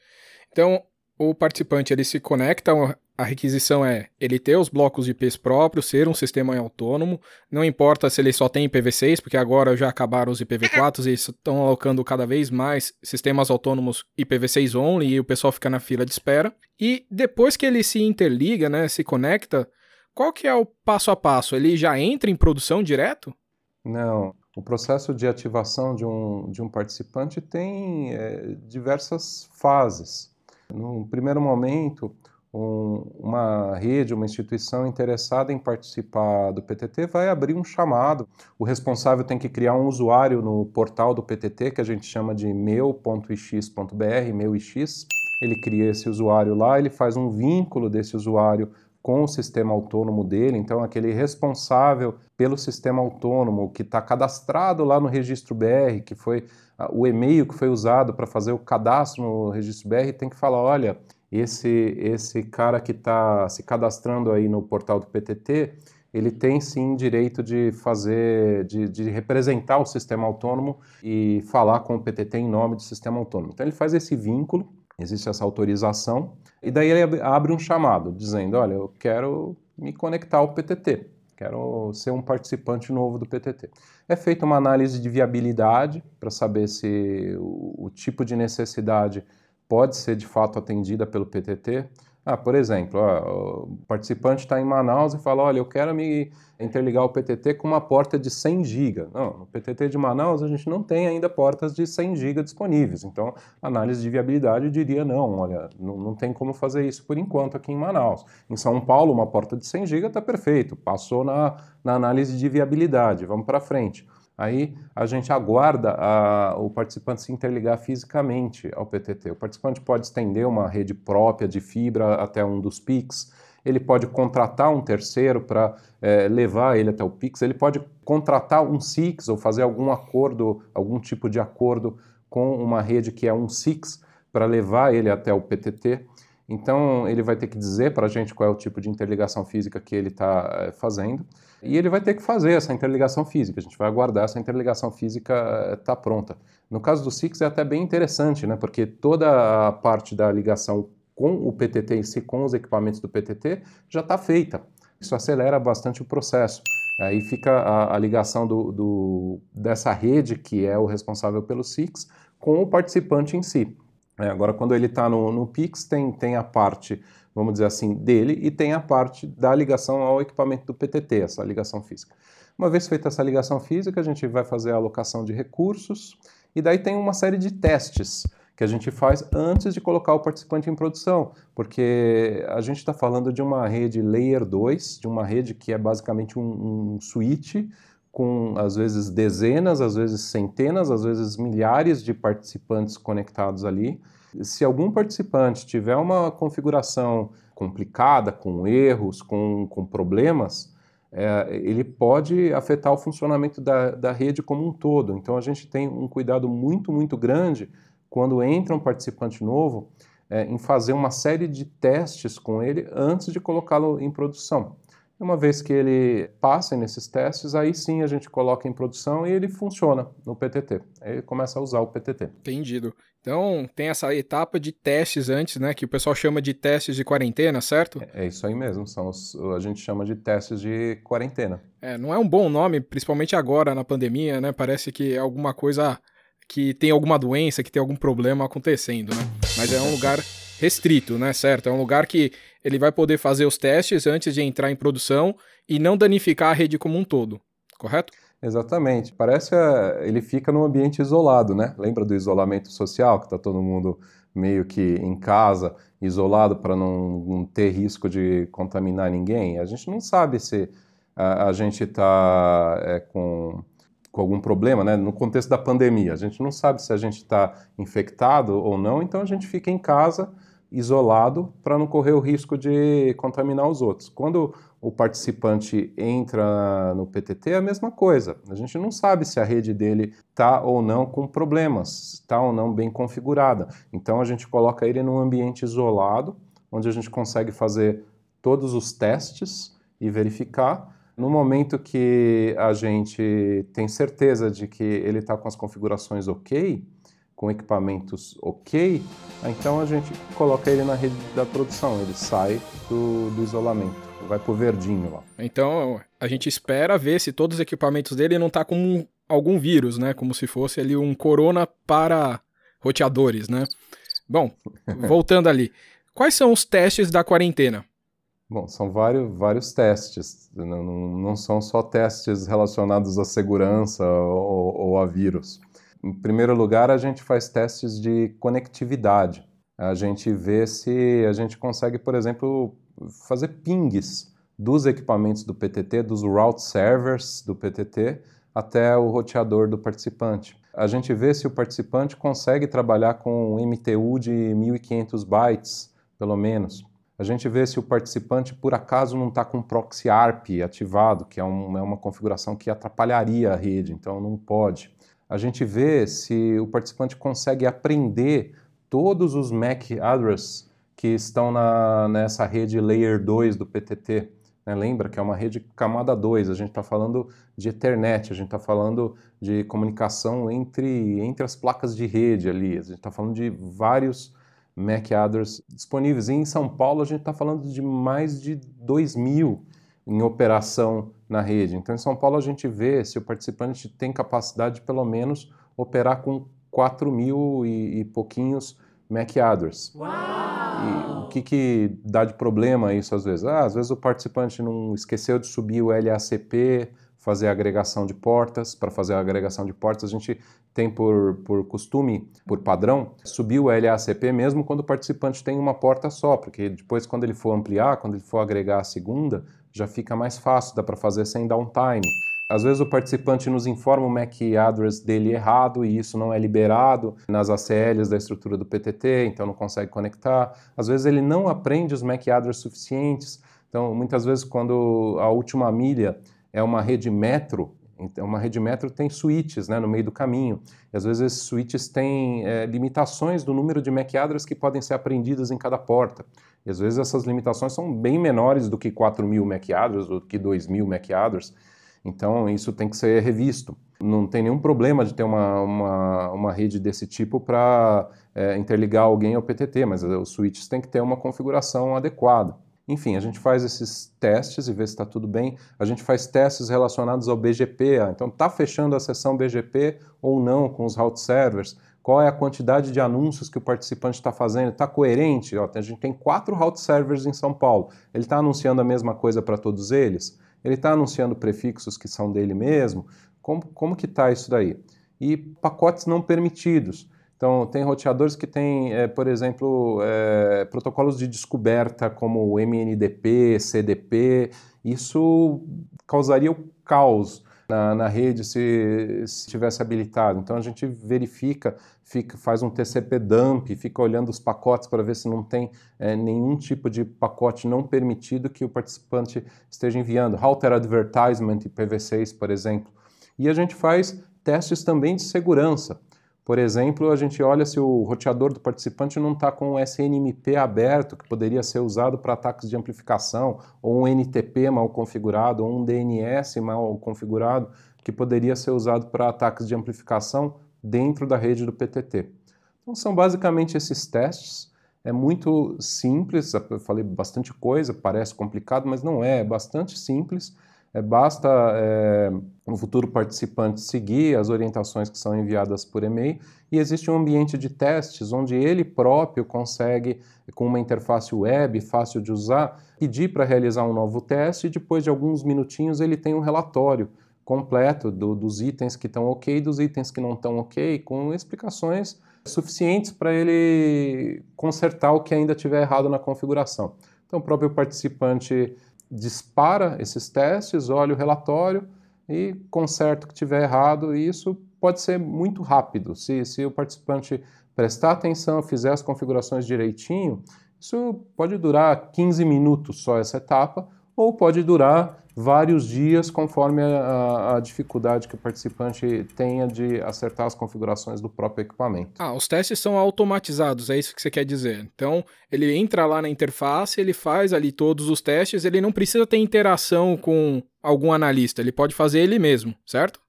[SPEAKER 2] Então, o participante ele se conecta, a requisição é ele ter os blocos de IPs próprios, ser um sistema autônomo, não importa se ele só tem IPv6, porque agora já acabaram os IPv4 e estão alocando cada vez mais sistemas autônomos IPv6 only e o pessoal fica na fila de espera. E depois que ele se interliga, né, se conecta, qual que é o passo a passo? Ele já entra em produção direto?
[SPEAKER 4] Não. O processo de ativação de um, de um participante tem é, diversas fases. No primeiro momento, um, uma rede, uma instituição interessada em participar do PTT vai abrir um chamado. O responsável tem que criar um usuário no portal do PTT, que a gente chama de meu.ix.br, meu.ix. Ele cria esse usuário lá, ele faz um vínculo desse usuário com o sistema autônomo dele, então aquele responsável pelo sistema autônomo que está cadastrado lá no registro BR, que foi o e-mail que foi usado para fazer o cadastro no registro BR tem que falar, olha, esse, esse cara que está se cadastrando aí no portal do PTT, ele tem sim direito de fazer, de, de, representar o sistema autônomo e falar com o PTT em nome do sistema autônomo. Então ele faz esse vínculo, existe essa autorização, e daí ele abre um chamado dizendo, olha, eu quero me conectar ao PTT. Quero ser um participante novo do PTT. É feita uma análise de viabilidade para saber se o, o, tipo de necessidade pode ser de fato atendida pelo PTT. Ah, por exemplo, ó, o participante está em Manaus e fala, olha, eu quero me interligar o PTT com uma porta de 100 GB. Não, no PTT de Manaus a gente não tem ainda portas de 100 GB disponíveis. Então, análise de viabilidade diria, não, olha, não, não tem como fazer isso por enquanto aqui em Manaus. Em São Paulo, uma porta de 100 GB está perfeito, passou na, na análise de viabilidade, vamos para frente. Aí a gente aguarda a, o participante se interligar fisicamente ao PTT. O participante pode estender uma rede própria de fibra até um dos PICs, ele pode contratar um terceiro para é, levar ele até o PIX, ele pode contratar um SIX ou fazer algum acordo, algum tipo de acordo com uma rede que é um SIX para levar ele até o PTT. Então ele vai ter que dizer para a gente qual é o tipo de interligação física que ele está é, fazendo. E ele vai ter que fazer essa interligação física. A gente vai aguardar essa interligação física estar tá pronta. No caso do SIX é até bem interessante, né? Porque toda a parte da ligação com o PTT em si, com os equipamentos do PTT, já está feita. Isso acelera bastante o processo. Aí fica a, a ligação do, do, dessa rede, que é o responsável pelo SIX, com o participante em si. É, agora, quando ele está no, no PIX, tem, tem a parte vamos dizer assim, dele e tem a parte da ligação ao equipamento do PTT, essa ligação física. Uma vez feita essa ligação física, a gente vai fazer a alocação de recursos e daí tem uma série de testes que a gente faz antes de colocar o participante em produção, porque a gente está falando de uma rede Layer 2, de uma rede que é basicamente um, um switch com às vezes dezenas, às vezes centenas, às vezes milhares de participantes conectados ali. Se algum participante tiver uma configuração complicada, com erros, com, com problemas, é, ele pode afetar o funcionamento da, da rede como um todo. Então a gente tem um cuidado muito, muito grande quando entra um participante novo é, em fazer uma série de testes com ele antes de colocá-lo em produção. Uma vez que ele passa nesses testes, aí sim a gente coloca em produção e ele funciona no PTT. Aí ele começa a usar o PTT.
[SPEAKER 2] Entendido. Então tem essa etapa de testes antes, né, que o pessoal chama de testes de quarentena, certo?
[SPEAKER 4] É, é isso aí mesmo, são os, a gente chama de testes de quarentena.
[SPEAKER 2] É, não é um bom nome, principalmente agora na pandemia, né? Parece que é alguma coisa que tem alguma doença, que tem algum problema acontecendo, né? Mas é um lugar restrito, né? Certo? É um lugar que ele vai poder fazer os testes antes de entrar em produção e não danificar a rede como um todo, correto?
[SPEAKER 4] Exatamente. Parece uh, ele fica num ambiente isolado, né? Lembra do isolamento social, que está todo mundo meio que em casa, isolado para não, não, ter risco de contaminar ninguém? A gente não sabe se a, a gente está é, com, com algum problema, né? No contexto da pandemia, a gente não sabe se a gente está infectado ou não, então a gente fica em casa isolado para não correr o risco de contaminar os outros. Quando o participante entra no PTT, é a mesma coisa. A gente não sabe se a rede dele está ou não com problemas, está ou não bem configurada. Então a gente coloca ele num ambiente isolado, onde a gente consegue fazer todos os testes e verificar. No momento que a gente tem certeza de que ele está com as configurações ok, com equipamentos ok, então a gente coloca ele na rede da produção, ele sai do, do isolamento, vai pro verdinho lá.
[SPEAKER 2] Então a gente espera ver se todos os equipamentos dele não tá com algum vírus, né? Como se fosse ali um corona para roteadores, né? Bom, voltando ali. Quais são os testes da quarentena?
[SPEAKER 4] Bom, são vários, vários testes, não, não são só testes relacionados à segurança ou, ou a vírus. Em primeiro lugar, a gente faz testes de conectividade. A gente vê se a gente consegue, por exemplo, fazer pings dos equipamentos do PTT, dos route servers do PTT, até o roteador do participante. A gente vê se o participante consegue trabalhar com um MTU de 1500 bytes, pelo menos. A gente vê se o participante, por acaso, não está com proxy ARP ativado, que é, um, é uma configuração que atrapalharia a rede, então não pode a gente vê se o participante consegue aprender todos os MAC address que estão na, nessa rede Layer 2 do PTT. Né? Lembra que é uma rede camada 2, a gente está falando de Ethernet, a gente está falando de comunicação entre, entre as placas de rede ali, a gente está falando de vários MAC address disponíveis. E em São Paulo a gente está falando de mais de 2 mil em operação na rede. Então, em São Paulo, a gente vê se o participante tem capacidade de, pelo menos, operar com 4 mil e, e pouquinhos MAC address. Uau! e o que, que dá de problema isso às vezes? Ah, às vezes o participante não esqueceu de subir o LACP, fazer agregação de portas. Para fazer a agregação de portas, a gente tem por, por costume, por padrão, subir o LACP mesmo quando o participante tem uma porta só, porque depois, quando ele for ampliar, quando ele for agregar a segunda, já fica mais fácil, dá para fazer sem downtime. Às vezes o participante nos informa o MAC address dele errado e isso não é liberado nas ACLs da estrutura do PTT, então não consegue conectar. Às vezes ele não aprende os MAC address suficientes. Então, muitas vezes, quando a última milha é uma rede metro, então uma rede metro tem switches né, no meio do caminho. E às vezes esses switches têm é, limitações do número de MAC que podem ser aprendidas em cada porta. E às vezes essas limitações são bem menores do que 4.000 MAC address ou do que 2.000 MAC address. Então, isso tem que ser revisto. Não tem nenhum problema de ter uma, uma, uma rede desse tipo para é, interligar alguém ao PTT, mas os switches têm que ter uma configuração adequada. Enfim, a gente faz esses testes e vê se está tudo bem. A gente faz testes relacionados ao BGP. Então, está fechando a sessão BGP ou não com os route servers? Qual é a quantidade de anúncios que o participante está fazendo? Está coerente? Ó, a gente tem quatro route servers em São Paulo. Ele está anunciando a mesma coisa para todos eles? Ele está anunciando prefixos que são dele mesmo? Como, como que está isso daí? E pacotes não permitidos. Então, tem roteadores que têm, é, por exemplo, é, protocolos de descoberta como MNDP, CDP. Isso causaria o caos na, na rede se estivesse habilitado. Então, a gente verifica, fica, faz um TCP dump, fica olhando os pacotes para ver se não tem é, nenhum tipo de pacote não permitido que o participante esteja enviando. Router Advertisement IPv6, por exemplo. E a gente faz testes também de segurança. Por exemplo, a gente olha se o roteador do participante não está com o SNMP aberto, que poderia ser usado para ataques de amplificação, ou um NTP mal configurado, ou um DNS mal configurado, que poderia ser usado para ataques de amplificação dentro da rede do PTT. Então, são basicamente esses testes. É muito simples, eu falei bastante coisa, parece complicado, mas não é, é bastante simples. É, basta é, o futuro participante seguir as orientações que são enviadas por e-mail e existe um ambiente de testes onde ele próprio consegue, com uma interface web fácil de usar, pedir para realizar um novo teste e depois de alguns minutinhos ele tem um relatório completo do, dos itens que estão ok e dos itens que não estão ok, com explicações suficientes para ele consertar o que ainda tiver errado na configuração. Então, o próprio participante dispara esses testes, olha o relatório e conserta o que tiver errado, e isso pode ser muito rápido. Se, se o participante prestar atenção, fizer as configurações direitinho, isso pode durar 15 minutos só essa etapa, ou pode durar vários dias conforme a, a, dificuldade que o participante tenha de acertar as configurações do próprio equipamento.
[SPEAKER 2] Ah, os testes são automatizados, é isso que você quer dizer. Então, ele entra lá na interface, ele faz ali todos os testes, ele não precisa ter interação com algum analista, ele pode fazer ele mesmo, certo?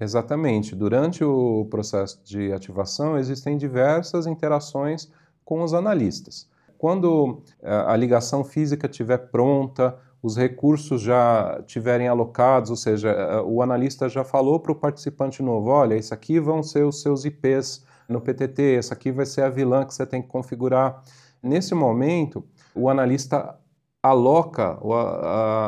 [SPEAKER 4] Exatamente. Durante o processo de ativação, existem diversas interações com os analistas. Quando eh, a ligação física estiver pronta, os recursos já tiverem alocados, ou seja, eh, o analista já falou para o participante novo: olha, isso aqui vão ser os seus IPs no PTT, essa aqui vai ser a vilã que você tem que configurar. Nesse momento, o analista aloca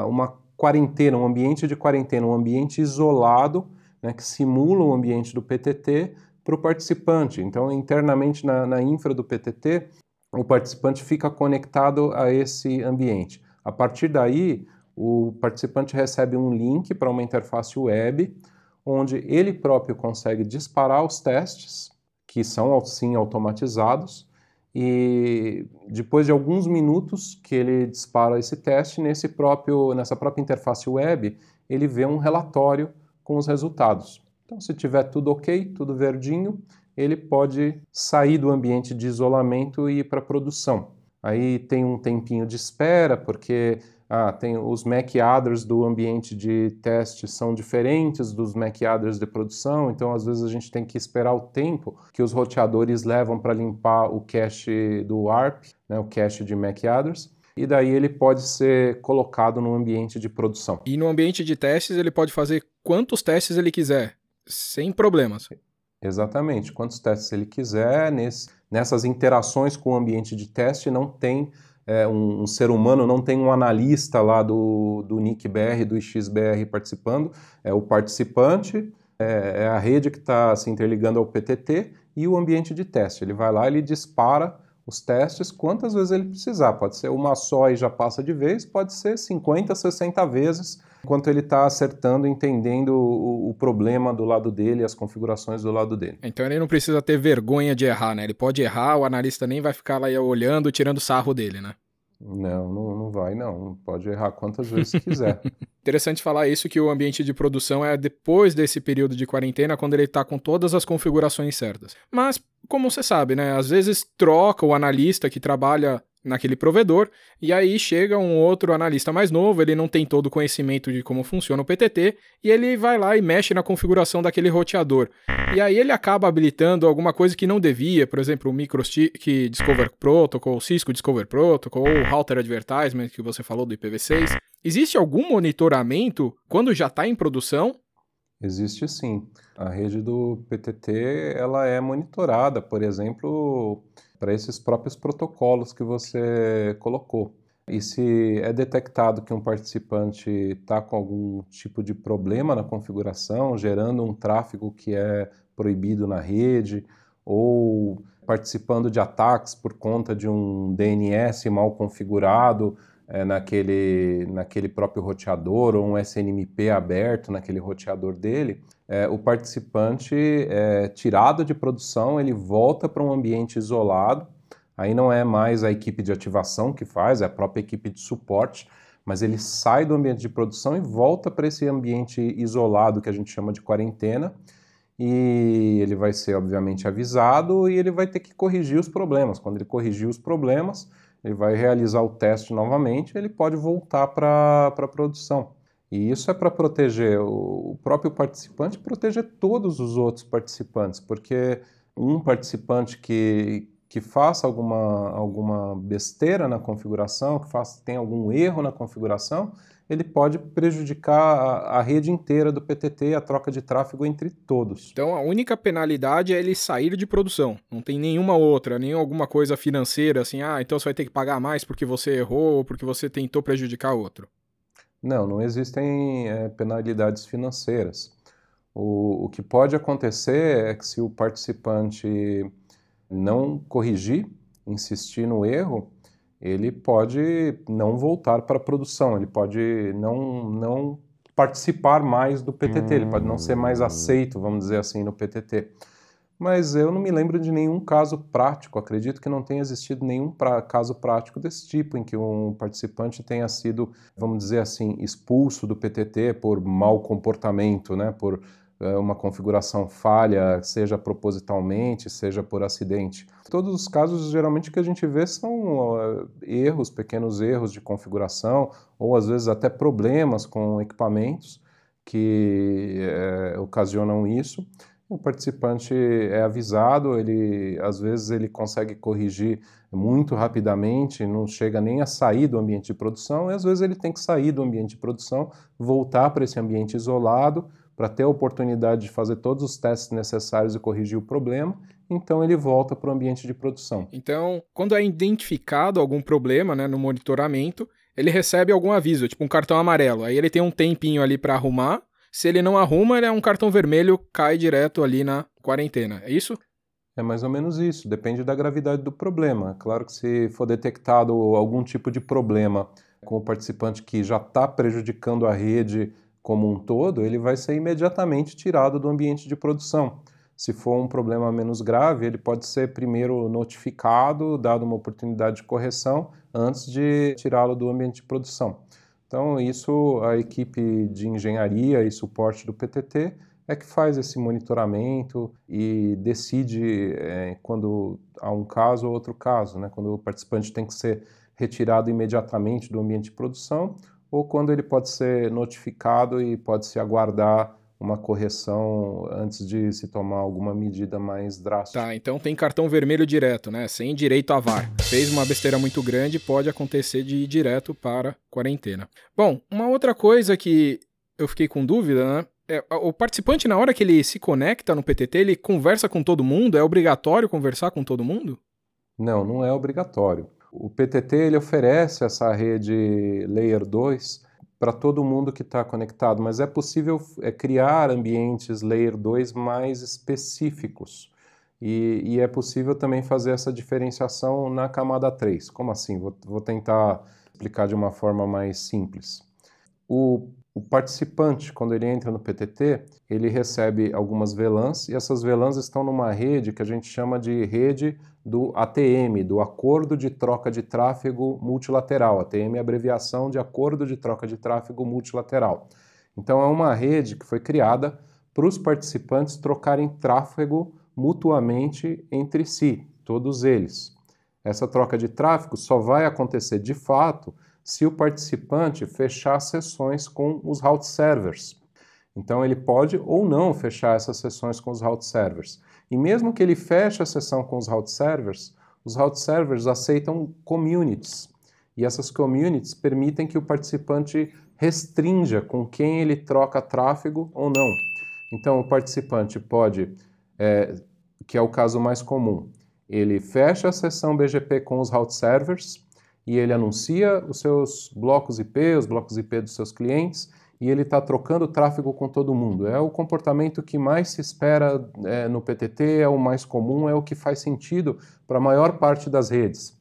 [SPEAKER 4] uma quarentena, um ambiente de quarentena, um ambiente isolado, né, que simula o ambiente do PTT para o participante. Então, internamente na, na infra do PTT, o participante fica conectado a esse ambiente. A partir daí, o participante recebe um link para uma interface web, onde ele próprio consegue disparar os testes, que são sim automatizados, e depois de alguns minutos que ele dispara esse teste, nesse próprio, nessa própria interface web, ele vê um relatório com os resultados. Então, se tiver tudo ok, tudo verdinho, ele pode sair do ambiente de isolamento e ir para a produção. Aí tem um tempinho de espera, porque ah, tem os MAC adders do ambiente de teste são diferentes dos MAC adders de produção, então às vezes a gente tem que esperar o tempo que os roteadores levam para limpar o cache do ARP, né, o cache de MAC adders e daí ele pode ser colocado no ambiente de produção.
[SPEAKER 2] E no ambiente de testes ele pode fazer quantos testes ele quiser, sem problemas.
[SPEAKER 4] Exatamente, quantos testes ele quiser. Nesse, nessas interações com o ambiente de teste não tem é, um, um, ser humano, não tem um analista lá do, do NICBR, do XBR participando, é o participante, é, é a rede que está se interligando ao PTT e o ambiente de teste. Ele vai lá, ele dispara os testes quantas vezes ele precisar. Pode ser uma só e já passa de vez, pode ser 50, 60 vezes, enquanto ele está acertando, entendendo o, o, problema do lado dele, as configurações do lado dele.
[SPEAKER 2] Então ele não precisa ter vergonha de errar, né? Ele pode errar, o analista nem vai ficar lá olhando, tirando sarro dele, né?
[SPEAKER 4] Não, não, não vai não. Pode errar quantas vezes quiser.
[SPEAKER 2] Interessante falar isso que o ambiente de produção é depois desse período de quarentena, quando ele está com todas as configurações certas. Mas, como você sabe, né? Às vezes troca o analista que trabalha naquele provedor, e aí chega um outro analista mais novo, ele não tem todo o conhecimento de como funciona o PTT, e ele vai lá e mexe na configuração daquele roteador. E aí ele acaba habilitando alguma coisa que não devia, por exemplo, o MicroStick Discover Protocol, Cisco Discover Protocol, ou o Router Advertisement que você falou do IPv6. Existe algum monitoramento quando já está em produção?
[SPEAKER 4] Existe sim. A rede do PTT ela é monitorada, por exemplo, para esses próprios protocolos que você colocou. E se é detectado que um participante está com algum tipo de problema na configuração, gerando um tráfego que é proibido na rede, ou participando de ataques por conta de um DNS mal configurado é, naquele, naquele próprio roteador, ou um SNMP aberto naquele roteador dele, é, o participante é tirado de produção, ele volta para um ambiente isolado. Aí não é mais a equipe de ativação que faz, é a própria equipe de suporte, mas ele sai do ambiente de produção e volta para esse ambiente isolado que a gente chama de quarentena. E ele vai ser, obviamente, avisado e ele vai ter que corrigir os problemas. Quando ele corrigir os problemas, ele vai realizar o teste novamente, ele pode voltar para a produção. E isso é para proteger o próprio participante proteger todos os outros participantes, porque um participante que, que faça alguma, alguma besteira na configuração, que faça, tem algum erro na configuração, ele pode prejudicar a, a, rede inteira do PTT e a troca de tráfego entre todos.
[SPEAKER 2] Então a única penalidade é ele sair de produção. Não tem nenhuma outra, nem alguma coisa financeira assim, ah, então você vai ter que pagar mais porque você errou ou porque você tentou prejudicar outro.
[SPEAKER 4] Não, não existem é, penalidades financeiras. O, o que pode acontecer é que se o participante não corrigir, insistir no erro, ele pode não voltar para a produção, ele pode não, não participar mais do PTT, ele pode não ser mais hum. aceito, vamos dizer assim, no PTT mas eu não me lembro de nenhum caso prático. Acredito que não tenha existido nenhum pra, caso prático desse tipo, em que um participante tenha sido, vamos dizer assim, expulso do PTT por mau comportamento, né, por uma configuração falha, seja propositalmente, seja por acidente. Todos os casos, geralmente, que a gente vê são uh, erros, pequenos erros de configuração, ou às vezes até problemas com equipamentos que é, ocasionam isso o participante é avisado, ele às vezes ele consegue corrigir muito rapidamente, não chega nem a sair do ambiente de produção, e às vezes ele tem que sair do ambiente de produção, voltar para esse ambiente isolado, para ter a oportunidade de fazer todos os testes necessários e corrigir o problema, então ele volta para o ambiente de produção.
[SPEAKER 2] Então, quando é identificado algum problema né, no monitoramento, ele recebe algum aviso, tipo um cartão amarelo. Aí ele tem um tempinho ali para arrumar, se ele não arruma, ele é um cartão vermelho, cai direto ali na quarentena. É isso?
[SPEAKER 4] É mais ou menos isso, depende da gravidade do problema. Claro que se for detectado algum tipo de problema com o participante que já está prejudicando a rede como um todo, ele vai ser imediatamente tirado do ambiente de produção. Se for um problema menos grave, ele pode ser primeiro notificado, dado uma oportunidade de correção, antes de tirá-lo do ambiente de produção. Então, isso a equipe de engenharia e suporte do PTT é que faz esse monitoramento e decide é, quando há um caso ou outro caso, né? quando o participante tem que ser retirado imediatamente do ambiente de produção ou quando ele pode ser notificado e pode se aguardar uma correção antes de se tomar alguma medida mais drástica.
[SPEAKER 2] Tá, então tem cartão vermelho direto, né? Sem direito a VAR. Fez uma besteira muito grande, pode acontecer de ir direto para quarentena. Bom, uma outra coisa que eu fiquei com dúvida, né? É, o participante, na hora que ele se conecta no PTT, ele conversa com todo mundo? É obrigatório conversar com todo mundo?
[SPEAKER 4] Não, não é obrigatório. O PTT ele oferece essa rede Layer 2 para todo mundo que está conectado, mas é possível é, criar ambientes Layer 2 mais específicos. E, e, é possível também fazer essa diferenciação na camada 3. Como assim? Vou, vou tentar explicar de uma forma mais simples. O o participante, quando ele entra no PTT, ele recebe algumas VLANs e essas VLANs estão numa rede que a gente chama de rede do ATM, do Acordo de Troca de Tráfego Multilateral. ATM é abreviação de Acordo de Troca de Tráfego Multilateral. Então é uma rede que foi criada para os participantes trocarem tráfego mutuamente entre si, todos eles. Essa troca de tráfego só vai acontecer de fato se o participante fechar sessões com os route servers. Então ele pode ou não fechar essas sessões com os route servers. E mesmo que ele feche a sessão com os route servers, os route servers aceitam communities. E essas communities permitem que o participante restrinja com quem ele troca tráfego ou não. Então o participante pode, é, que é o caso mais comum, ele fecha a sessão BGP com os route servers e ele anuncia os seus blocos IP, os blocos IP dos seus clientes, e ele está trocando tráfego com todo mundo. É o comportamento que mais se espera é, no PTT, é o mais comum, é o que faz sentido para a maior parte das redes.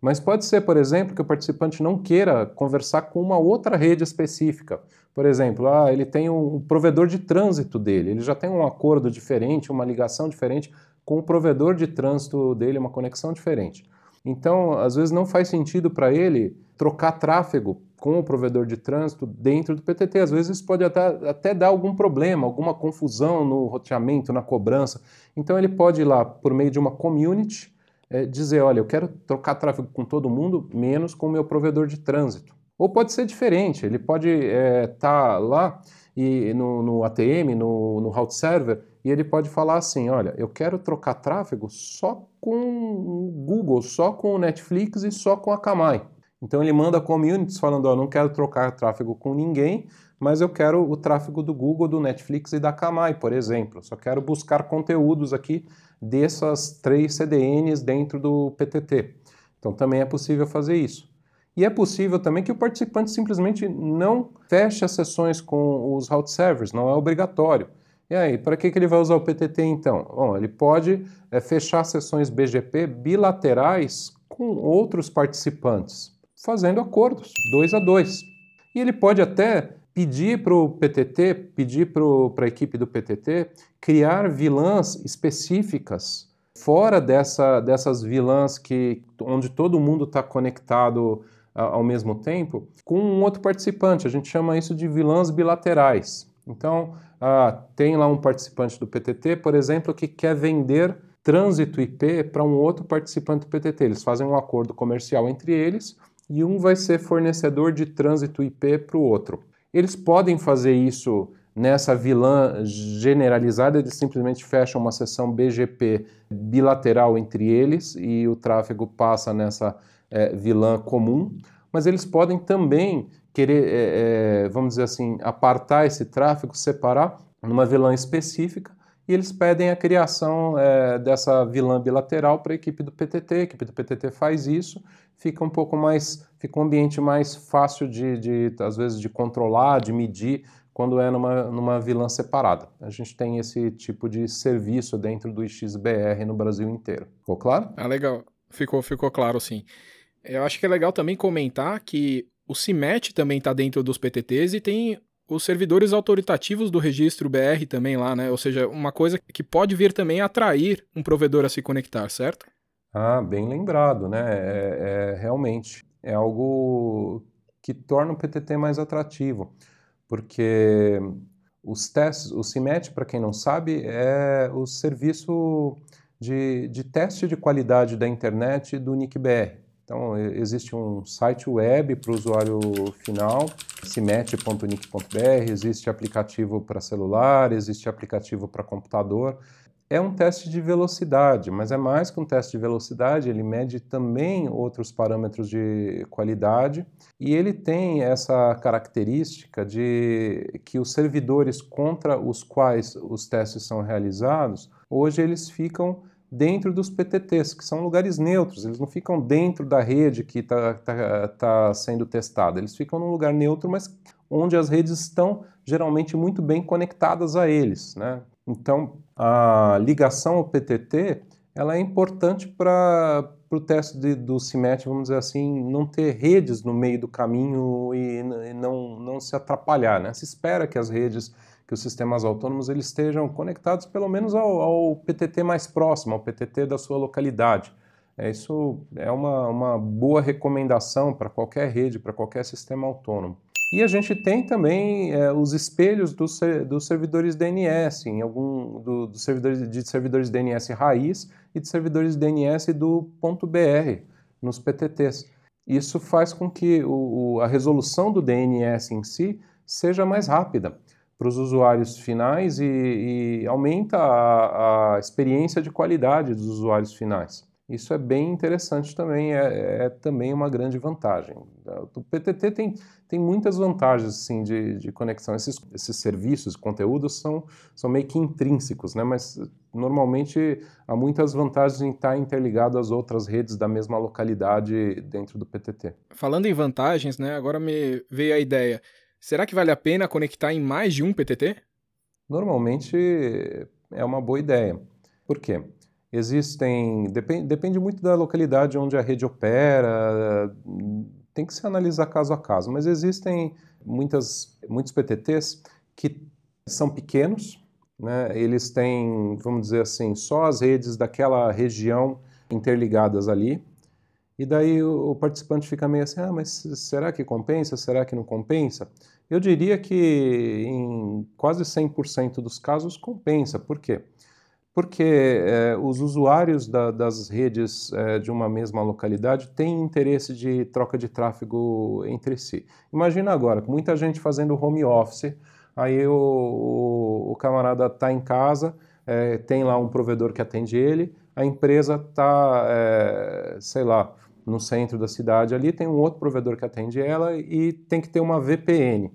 [SPEAKER 4] Mas pode ser, por exemplo, que o participante não queira conversar com uma outra rede específica. Por exemplo, ah, ele tem um provedor de trânsito dele, ele já tem um acordo diferente, uma ligação diferente com o provedor de trânsito dele, uma conexão diferente. Então, às vezes não faz sentido para ele trocar tráfego com o provedor de trânsito dentro do PTT. Às vezes isso pode até, até dar algum problema, alguma confusão no roteamento, na cobrança. Então ele pode ir lá por meio de uma community é, dizer, olha, eu quero trocar tráfego com todo mundo, menos com o meu provedor de trânsito. Ou pode ser diferente, ele pode estar é, tá lá e no, no ATM, no, no route server, e ele pode falar assim: olha, eu quero trocar tráfego só com o Google, só com o Netflix e só com a Kamai. Então ele manda communities falando: ó, não quero trocar tráfego com ninguém, mas eu quero o tráfego do Google, do Netflix e da Kamai, por exemplo. Só quero buscar conteúdos aqui dessas três CDNs dentro do PTT. Então também é possível fazer isso. E é possível também que o participante simplesmente não feche as sessões com os route servers, não é obrigatório. E aí, para que, que ele vai usar o PTT então? Bom, ele pode é, fechar sessões BGP bilaterais com outros participantes, fazendo acordos, dois a dois. E ele pode até pedir para o PTT, pedir para a equipe do PTT criar vilãs específicas fora dessa, dessas vilãs que, onde todo mundo está conectado ao mesmo tempo, com um outro participante. A gente chama isso de vilãs bilaterais. Então, ah, tem lá um participante do PTT, por exemplo, que quer vender trânsito IP para um outro participante do PTT. Eles fazem um acordo comercial entre eles e um vai ser fornecedor de trânsito IP para o outro. Eles podem fazer isso nessa vilã generalizada, eles simplesmente fecham uma sessão BGP bilateral entre eles e o tráfego passa nessa é, vilã comum, mas eles podem também querer, é, é, vamos dizer assim, apartar esse tráfego, separar numa vilã específica, e eles pedem a criação é, dessa vilã bilateral para a equipe do PTT. A equipe do PTT faz isso, fica um pouco mais, fica um ambiente mais fácil de, de às vezes, de controlar, de medir quando é numa, numa vilã separada. A gente tem esse tipo de serviço dentro do XBR no Brasil inteiro. Ficou claro?
[SPEAKER 2] Ah, legal. Ficou, ficou claro, sim. Eu acho que é legal também comentar que o CIMET também está dentro dos PTTs e tem os servidores autoritativos do registro BR também lá, né? Ou seja, uma coisa que pode vir também atrair um provedor a se conectar, certo?
[SPEAKER 4] Ah, bem lembrado, né? É, é, realmente é algo que torna o PTT mais atrativo, porque os testes, o CIMET, para quem não sabe, é o serviço de, de teste de qualidade da internet do NICBR. Então, existe um site web para o usuário final, cimet.nic.br, existe aplicativo para celular, existe aplicativo para computador. é um teste de velocidade, mas é mais que um teste de velocidade, ele mede também outros parâmetros de qualidade e ele tem essa característica de que os servidores contra os quais os testes são realizados, hoje eles ficam dentro dos PTTs, que são lugares neutros, eles não ficam dentro da rede que está tá, tá sendo testada, eles ficam num lugar neutro, mas onde as redes estão geralmente muito bem conectadas a eles. Né? Então, a ligação ao PTT ela é importante para o teste de, do CIMET, vamos dizer assim, não ter redes no meio do caminho e, e não, não se atrapalhar. Né? Se espera que as redes que os sistemas autônomos eles estejam conectados pelo menos ao, ao PTT mais próximo, ao PTT da sua localidade. É, isso é uma, uma boa recomendação para qualquer rede, para qualquer sistema autônomo. E a gente tem também é, os espelhos dos, servidores DNS, em algum do, dos servidores de servidores DNS raiz e de servidores DNS do .br nos PTTs. Isso faz com que o, a resolução do DNS em si seja mais rápida para os usuários finais e, e aumenta a, a, experiência de qualidade dos usuários finais. Isso é bem interessante também, é, é também uma grande vantagem. O PTT tem, tem muitas vantagens assim, de, de conexão. Esses, esses serviços, conteúdos são, são meio que intrínsecos, né? mas normalmente há muitas vantagens em estar interligado às outras redes da mesma localidade dentro do PTT.
[SPEAKER 2] Falando em vantagens, né, agora me veio a ideia. Será que vale a pena conectar em mais de um PTT?
[SPEAKER 4] Normalmente é uma boa ideia. Por quê? Existem. Depende, depende muito da localidade onde a rede opera, tem que se analisar caso a caso, mas existem muitas, muitos PTTs que são pequenos, né? eles têm, vamos dizer assim, só as redes daquela região interligadas ali, e daí o, o participante fica meio assim, ah, mas será que compensa? Será que não compensa? Eu diria que em quase 100% dos casos compensa. Por quê? Porque é, os usuários da, das redes é, de uma mesma localidade têm interesse de troca de tráfego entre si. Imagina agora, com muita gente fazendo home office, aí o, o, o camarada está em casa, é, tem lá um provedor que atende ele, a empresa está, sei lá, no centro da cidade ali, tem um outro provedor que atende ela e tem que ter uma VPN.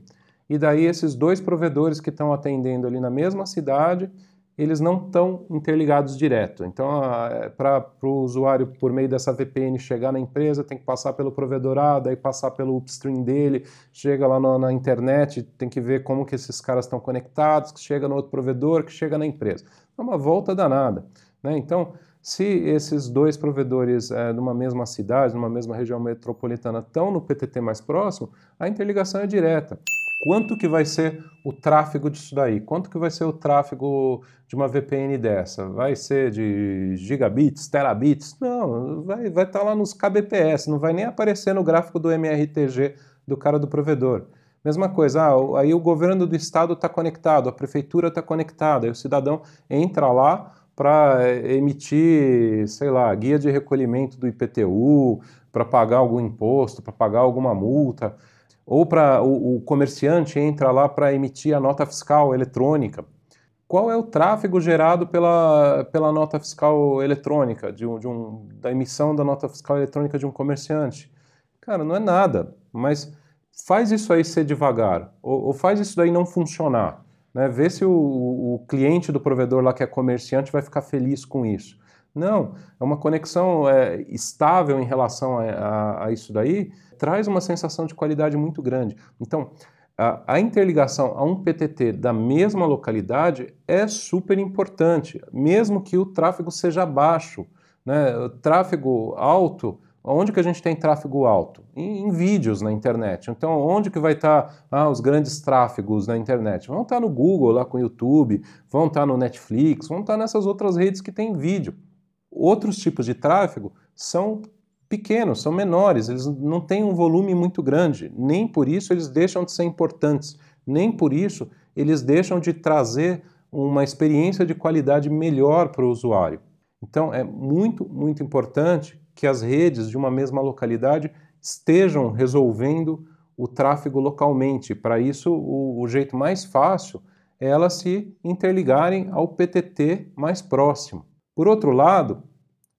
[SPEAKER 4] E daí esses dois provedores que estão atendendo ali na mesma cidade, eles não estão interligados direto. Então, é, para o usuário, por meio dessa VPN, chegar na empresa, tem que passar pelo provedor A, daí passar pelo upstream dele, chega lá na, na internet, tem que ver como que esses caras estão conectados, que chega no outro provedor, que chega na empresa. É uma volta danada. Né? Então, se esses dois provedores é, numa mesma cidade, numa mesma região metropolitana estão no PTT mais próximo, a interligação é direta. Quanto que vai ser o tráfego disso daí? Quanto que vai ser o tráfego de uma VPN dessa? Vai ser de gigabits, terabits? Não, vai estar vai tá lá nos kbps, não vai nem aparecer no gráfico do MRTG do cara do provedor. Mesma coisa, ah, aí o governo do estado está conectado, a prefeitura está conectada, aí o cidadão entra lá, para eh, emitir, sei lá, guia de recolhimento do IPTU, para pagar algum imposto, para pagar alguma multa, ou para o, o, comerciante entra lá para emitir a nota fiscal eletrônica. Qual é o tráfego gerado pela, pela nota fiscal eletrônica, de um, de um, da emissão da nota fiscal eletrônica de um comerciante? Cara, não é nada, mas faz isso aí ser devagar, ou, ou faz isso daí não funcionar. Né? Ver se o, o cliente do provedor lá que é comerciante vai ficar feliz com isso. Não, é uma conexão é, estável em relação a, a, a, isso daí, traz uma sensação de qualidade muito grande. Então, a, a, interligação a um PTT da mesma localidade é super importante, mesmo que o tráfego seja baixo. Né? O tráfego alto Onde que a gente tem tráfego alto? Em, em vídeos na internet. Então, onde que vai estar tá, ah, os grandes tráfegos na internet? Vão estar tá no Google, lá com o YouTube, vão estar tá no Netflix, vão estar nessas outras redes que têm vídeo. Outros tipos de tráfego são pequenos, são menores, eles não têm um volume muito grande, nem por isso eles deixam de ser importantes, nem por isso eles deixam de trazer uma experiência de qualidade melhor para o usuário. Então é muito, muito importante que as redes de uma mesma localidade estejam resolvendo o tráfego localmente. Para isso, o, o, jeito mais fácil é elas se interligarem ao PTT mais próximo. Por outro lado,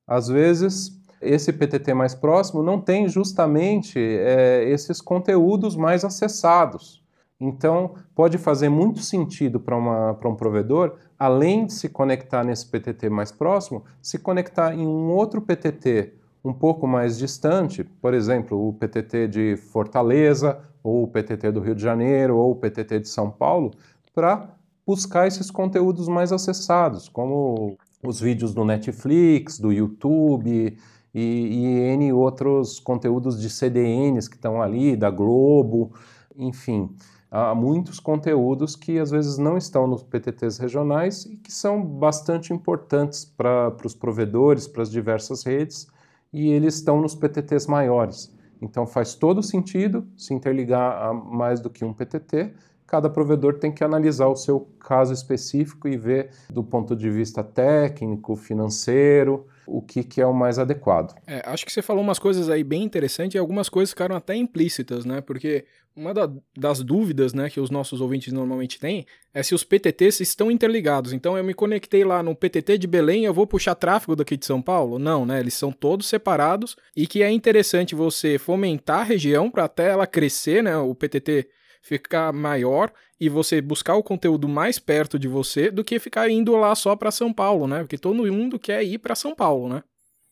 [SPEAKER 4] às vezes esse PTT mais próximo não tem justamente é, esses conteúdos mais acessados. Então, pode fazer muito sentido para um provedor, além de se conectar nesse PTT mais próximo, se conectar em um outro PTT um pouco mais distante, por exemplo, o PTT de Fortaleza, ou o PTT do Rio de Janeiro, ou o PTT de São Paulo, para buscar esses conteúdos mais acessados, como os vídeos do Netflix, do YouTube e, e N outros conteúdos de CDNs que estão ali, da Globo, enfim. Há muitos conteúdos que às vezes não estão nos PTTs regionais e que são bastante importantes para os provedores, para as diversas redes, e eles estão nos PTTs maiores. Então faz todo sentido se interligar a mais do que um PTT. Cada provedor tem que analisar o seu caso específico e ver do ponto de vista técnico, financeiro, o que, que é o mais adequado.
[SPEAKER 2] É, acho que você falou umas coisas aí bem interessantes e algumas coisas ficaram até implícitas, né? Porque uma da, das dúvidas né, que os nossos ouvintes normalmente têm é se os PTTs estão interligados. Então eu me conectei lá no PTT de Belém, eu vou puxar tráfego daqui de São Paulo? Não, né? Eles são todos separados e que é interessante você fomentar a região para até ela crescer, né? O PTT ficar maior e você buscar o conteúdo mais perto de você do que ficar indo lá só para São Paulo, né? Porque todo mundo quer ir para São Paulo, né?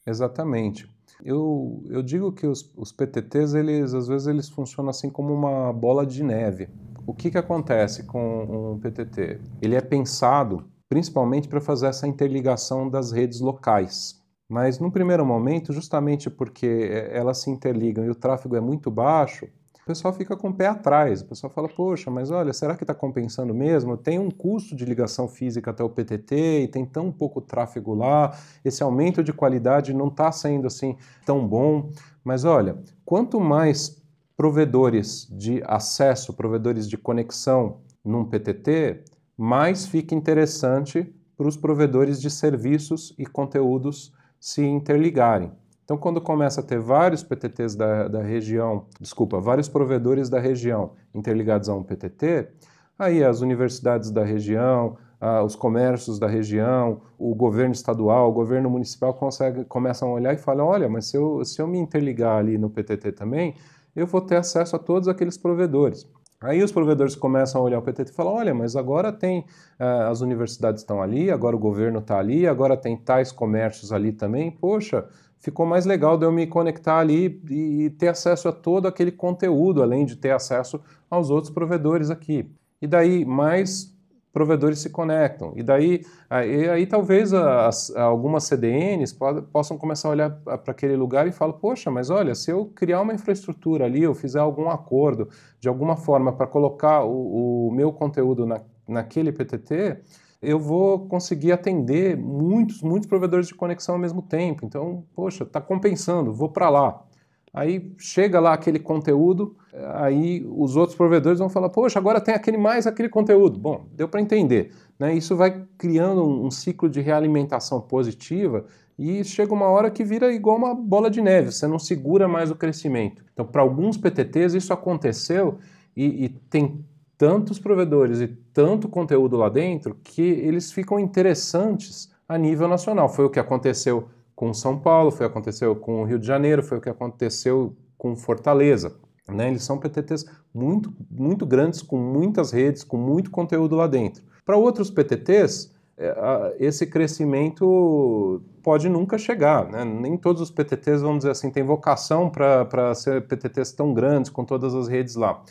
[SPEAKER 4] Exatamente. Eu, eu digo que os, os PTTs, eles, às vezes, eles funcionam assim como uma bola de neve. O que, que acontece com um PTT? Ele é pensado principalmente para fazer essa interligação das redes locais. Mas no primeiro momento, justamente porque eh, elas se interligam e o tráfego é muito baixo, pessoal fica com o pé atrás. O pessoal fala, poxa, mas olha, será que está compensando mesmo? Tem um custo de ligação física até o PTT e tem tão pouco tráfego lá, esse aumento de qualidade não está sendo assim tão bom. Mas olha, quanto mais provedores de acesso, provedores de conexão num PTT, mais fica interessante para os provedores de serviços e conteúdos se interligarem. Então, quando começa a ter vários PTTs da, da região, desculpa, vários provedores da região interligados a um PTT, aí as universidades da região, ah, os comércios da região, o governo estadual, o governo municipal consegue, começam a olhar e falam: olha, mas se eu, se eu me interligar ali no PTT também, eu vou ter acesso a todos aqueles provedores. Aí os provedores começam a olhar o PTT e falam: olha, mas agora tem ah, as universidades estão ali, agora o governo está ali, agora tem tais comércios ali também. Poxa, ficou mais legal de eu me conectar ali e ter acesso a todo aquele conteúdo, além de ter acesso aos outros provedores aqui. E daí mais provedores se conectam. E daí aí, aí talvez as, algumas CDNs possam começar a olhar para aquele lugar e falar, poxa, mas olha, se eu criar uma infraestrutura ali, eu fizer algum acordo de alguma forma para colocar o, o meu conteúdo na, naquele PTT, eu vou conseguir atender muitos, muitos provedores de conexão ao mesmo tempo. Então, poxa, está compensando, vou para lá. Aí chega lá aquele conteúdo, aí os outros provedores vão falar, poxa, agora tem aquele mais aquele conteúdo. Bom, deu para entender. Né? Isso vai criando um, um ciclo de realimentação positiva e chega uma hora que vira igual uma bola de neve, você não segura mais o crescimento. Então, para alguns PTTs isso aconteceu e, e tem tantos provedores e tanto conteúdo lá dentro que eles ficam interessantes a nível nacional. Foi o que aconteceu com São Paulo, foi o que aconteceu com o Rio de Janeiro, foi o que aconteceu com Fortaleza. Né? Eles são PTTs muito, muito grandes, com muitas redes, com muito conteúdo lá dentro. Para outros PTTs, é, esse crescimento pode nunca chegar. Né? Nem todos os PTTs, vamos dizer assim, têm vocação para ser PTTs tão grandes, com todas as redes lá.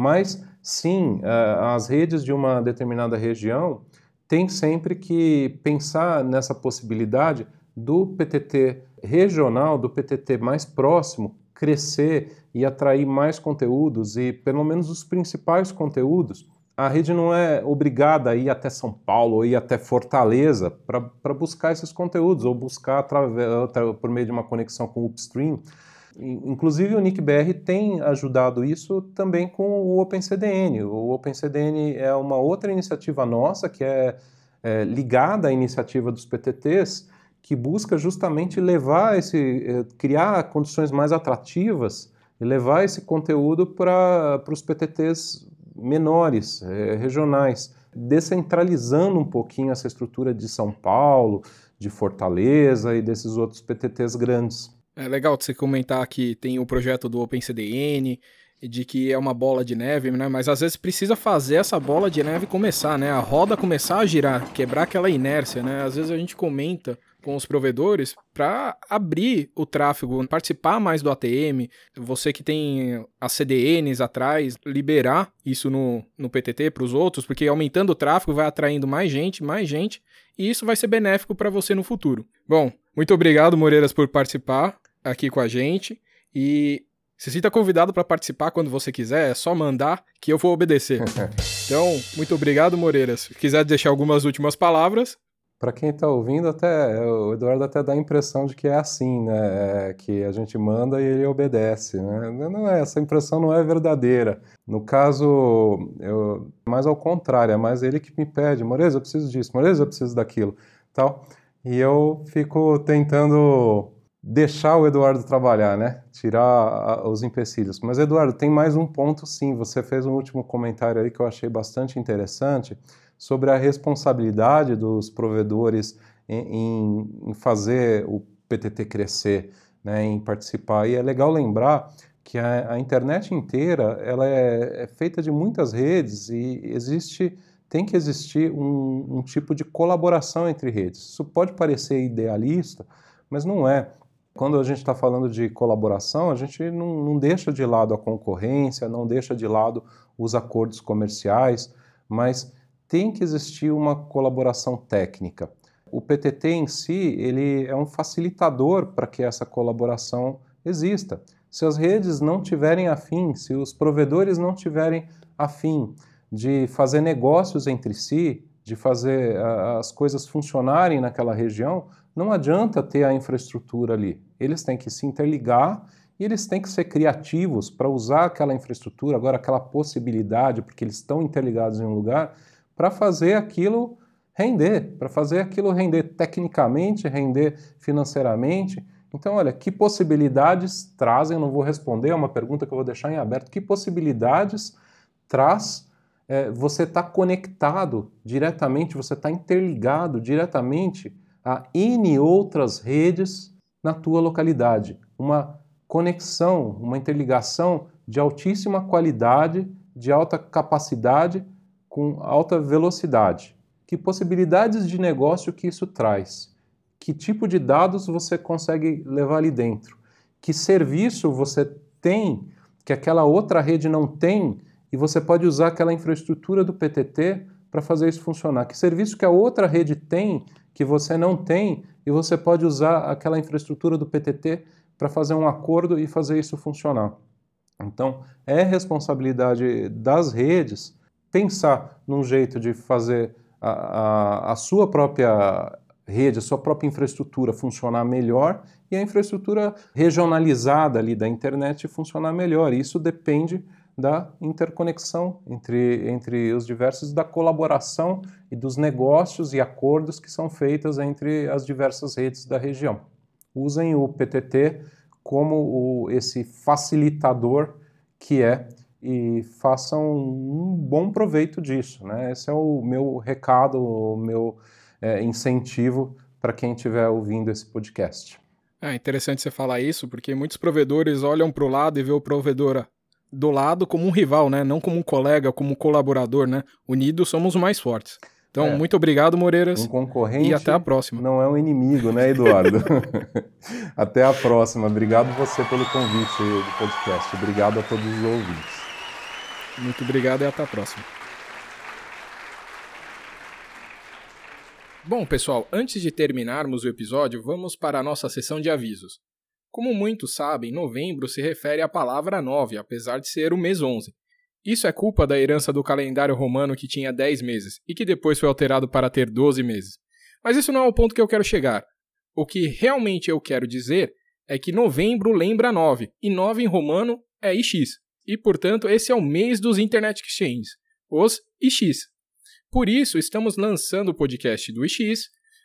[SPEAKER 4] Mas sim, as redes de uma determinada região têm sempre que pensar nessa possibilidade do PTT regional, do PTT mais próximo, crescer e atrair mais conteúdos e pelo menos os principais conteúdos. A rede não é obrigada a ir até São Paulo ou ir até Fortaleza para buscar esses conteúdos ou buscar através, por meio de uma conexão com o upstream Inclusive o NICBR tem ajudado isso também com o OpenCDN. O OpenCDN é uma outra iniciativa nossa que é, é ligada à iniciativa dos PTTs, que busca justamente levar esse, é, criar condições mais atrativas e levar esse conteúdo para os PTTs menores, é, regionais, descentralizando um pouquinho essa estrutura de São Paulo, de Fortaleza e desses outros PTTs grandes.
[SPEAKER 2] É legal você comentar que tem o projeto do OpenCDN, de que é uma bola de neve, né? Mas às vezes precisa fazer essa bola de neve começar, né? A roda começar a girar, quebrar aquela inércia, né? Às vezes a gente comenta com os provedores para abrir o tráfego, participar mais do ATM, você que tem as CDNs atrás, liberar isso no, no PTT para os outros, porque aumentando o tráfego vai atraindo mais gente, mais gente, e isso vai ser benéfico para você no futuro. Bom, muito obrigado, Moreiras, por participar aqui com a gente. E se sinta convidado para participar quando você quiser, é só mandar que eu vou obedecer. então, muito obrigado, Moreiras. Se quiser deixar algumas últimas palavras.
[SPEAKER 4] Para quem está ouvindo, até o Eduardo até dá a impressão de que é assim, né? É que a gente manda e ele obedece, né? Não é, essa impressão não é verdadeira. No caso, eu, mais ao contrário, é mais ele que me pede, Moreira, eu preciso disso, Moreira, eu preciso daquilo, tal. E eu fico tentando deixar o Eduardo trabalhar, né? Tirar os empecilhos. Mas, Eduardo, tem mais um ponto sim. Você fez um último comentário aí que eu achei bastante interessante sobre a responsabilidade dos provedores em, em fazer o PTT crescer, né? em participar. E é legal lembrar que a, a internet inteira ela é, é, feita de muitas redes e existe tem que existir um, um tipo de colaboração entre redes. Isso pode parecer idealista, mas não é quando a gente está falando de colaboração, a gente não, não, deixa de lado a concorrência, não deixa de lado os acordos comerciais, mas tem que existir uma colaboração técnica. O PTT em si, ele é um facilitador para que essa colaboração exista. Se as redes não tiverem afim, se os provedores não tiverem afim de fazer negócios entre si, de fazer as coisas funcionarem naquela região, não adianta ter a infraestrutura ali. Eles têm que se interligar e eles têm que ser criativos para usar aquela infraestrutura, agora aquela possibilidade, porque eles estão interligados em um lugar, para fazer aquilo render, para fazer aquilo render tecnicamente, render financeiramente. Então, olha, que possibilidades trazem? Eu não vou responder, é uma pergunta que eu vou deixar em aberto. Que possibilidades traz é, você estar tá conectado diretamente, você está interligado diretamente a N outras redes na tua localidade. Uma conexão, uma interligação de altíssima qualidade, de alta capacidade, com alta velocidade. Que possibilidades de negócio que isso traz? Que tipo de dados você consegue levar ali dentro? Que serviço você tem que aquela outra rede não tem e você pode usar aquela infraestrutura do PTT para fazer isso funcionar? Que serviço que a outra rede tem que você não tem e você pode usar aquela infraestrutura do PTT para fazer um acordo e fazer isso funcionar. Então, é responsabilidade das redes pensar num jeito de fazer a, a, a sua própria rede, a sua própria infraestrutura funcionar melhor e a infraestrutura regionalizada ali da internet funcionar melhor. Isso depende da interconexão entre, entre os diversos, da colaboração e dos negócios e acordos que são feitos entre as diversas redes da região. Usem o PTT como o, esse facilitador que é e façam um bom proveito disso. Né? Esse é o meu recado, o meu é, incentivo para quem estiver ouvindo esse podcast.
[SPEAKER 2] É interessante você falar isso, porque muitos provedores olham para o lado e vê o provedor do lado como um rival, né? Não como um colega, como um colaborador, né? Unidos somos mais fortes. Então, é. muito obrigado, Moreiras.
[SPEAKER 4] Um concorrente.
[SPEAKER 2] E até a próxima.
[SPEAKER 4] Não é um inimigo, né, Eduardo? até a próxima. Obrigado você pelo convite do podcast. Obrigado a todos os ouvintes.
[SPEAKER 2] Muito obrigado e até a próxima. Bom, pessoal, antes de terminarmos o episódio, vamos para a nossa sessão de avisos. Como muitos sabem, novembro se refere à palavra 9, apesar de ser o mês 11. Isso é culpa da herança do calendário romano que tinha 10 meses e que depois foi alterado para ter 12 meses. Mas isso não é o ponto que eu quero chegar. O que realmente eu quero dizer é que novembro lembra 9, e 9 em romano é IX. E, portanto, esse é o mês dos Internet Exchanges, os IX. Por isso, estamos lançando o podcast do IX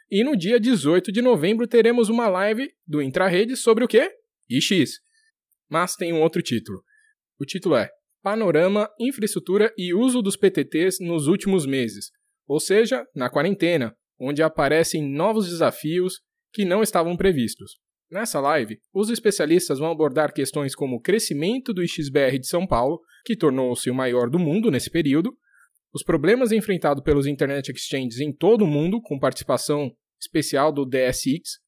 [SPEAKER 2] e no dia 18 de novembro teremos uma live do Intrarede sobre o quê? IX. Mas tem um outro título. O título é panorama, infraestrutura e uso dos PTTs nos últimos meses, ou seja, na quarentena, onde aparecem novos desafios que não estavam previstos. Nessa live, os especialistas vão abordar questões como o crescimento do XBR de São Paulo, que tornou-se o maior do mundo nesse período, os problemas enfrentados pelos Internet Exchanges em todo o mundo, com participação especial do DSX,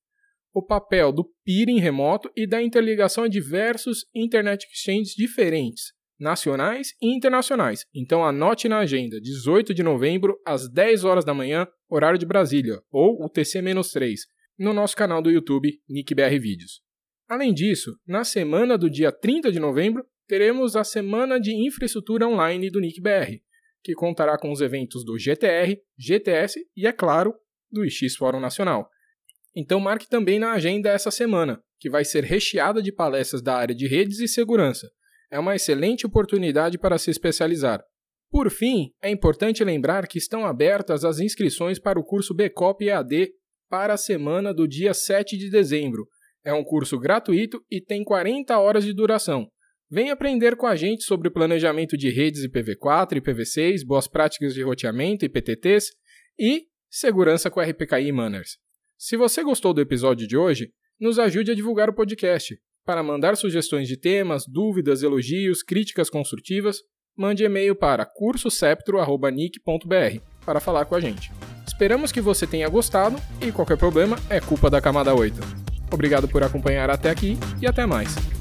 [SPEAKER 2] o papel do peering remoto e da interligação a diversos Internet Exchanges diferentes, nacionais e internacionais. Então anote na agenda, 18 de novembro, às 10 horas da manhã, horário de Brasília, ou o TC-3, no nosso canal do YouTube NickBR Vídeos. Além disso, na semana do dia 30 de novembro, teremos a Semana de Infraestrutura Online do NickBR, que contará com os eventos do GTR, GTS e, é claro, do X Fórum Nacional. Então marque também na agenda essa semana, que vai ser recheada de palestras da área de redes e segurança. É uma excelente oportunidade para se especializar. Por fim, é importante lembrar que estão abertas as inscrições para o curso BCOP EAD para a semana do dia 7 de dezembro. É um curso gratuito e tem 40 horas de duração. Vem aprender com a gente sobre planejamento de redes IPv4 e IPv6, boas práticas de roteamento e PTTs e segurança com RPKI Manners. Se você gostou do episódio de hoje, nos ajude a divulgar o podcast. Para mandar sugestões de temas, dúvidas, elogios, críticas construtivas, mande e-mail para cursoseptro.nic.br para falar com a gente. Esperamos que você tenha gostado e qualquer problema é culpa da camada 8. Obrigado por acompanhar até aqui e até mais.